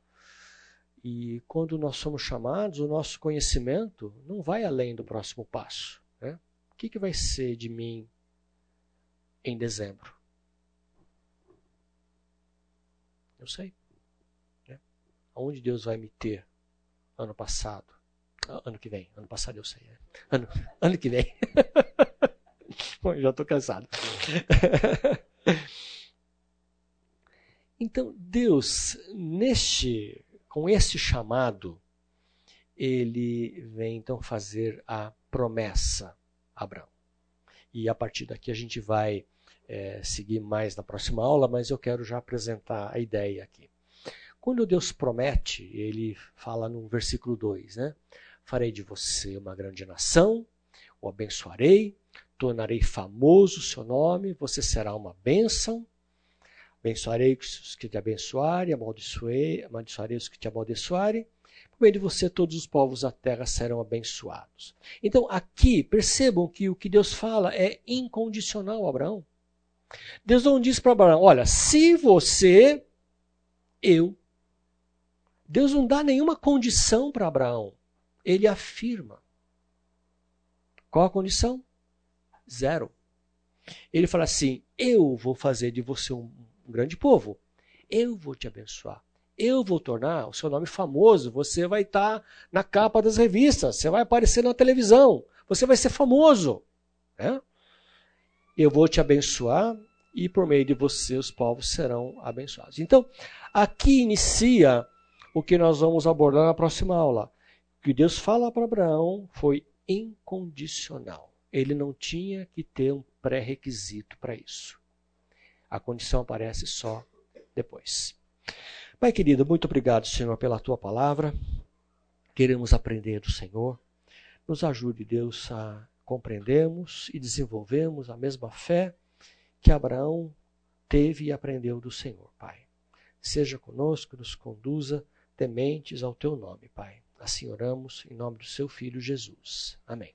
A: E quando nós somos chamados, o nosso conhecimento não vai além do próximo passo. Né? O que, que vai ser de mim em dezembro? Eu sei. Né? Aonde Deus vai me ter ano passado? Ah, ano que vem. Ano passado eu sei. Né? Ano, ano que vem. *laughs* Bom, já estou cansado. *laughs* Então, Deus, neste, com esse chamado, ele vem então fazer a promessa a Abraão. E a partir daqui a gente vai é, seguir mais na próxima aula, mas eu quero já apresentar a ideia aqui. Quando Deus promete, ele fala no versículo 2, né? Farei de você uma grande nação, o abençoarei, tornarei famoso o seu nome, você será uma bênção Abençoarei os que te abençoarem, amaldiçoarei, os que te amaldiçoarem. Por meio de você, todos os povos da terra serão abençoados. Então, aqui, percebam que o que Deus fala é incondicional, Abraão. Deus não diz para Abraão: olha, se você, eu. Deus não dá nenhuma condição para Abraão. Ele afirma. Qual a condição? Zero. Ele fala assim: eu vou fazer de você um um grande povo. Eu vou te abençoar. Eu vou tornar o seu nome famoso. Você vai estar tá na capa das revistas. Você vai aparecer na televisão. Você vai ser famoso. Né? Eu vou te abençoar e por meio de você os povos serão abençoados. Então, aqui inicia o que nós vamos abordar na próxima aula. O que Deus fala para Abraão foi incondicional. Ele não tinha que ter um pré-requisito para isso. A condição aparece só depois. Pai querido, muito obrigado, Senhor, pela tua palavra. Queremos aprender do Senhor. Nos ajude, Deus, a compreendermos e desenvolvermos a mesma fé que Abraão teve e aprendeu do Senhor, Pai. Seja conosco, nos conduza tementes ao teu nome, Pai. Assim oramos em nome do seu filho Jesus. Amém.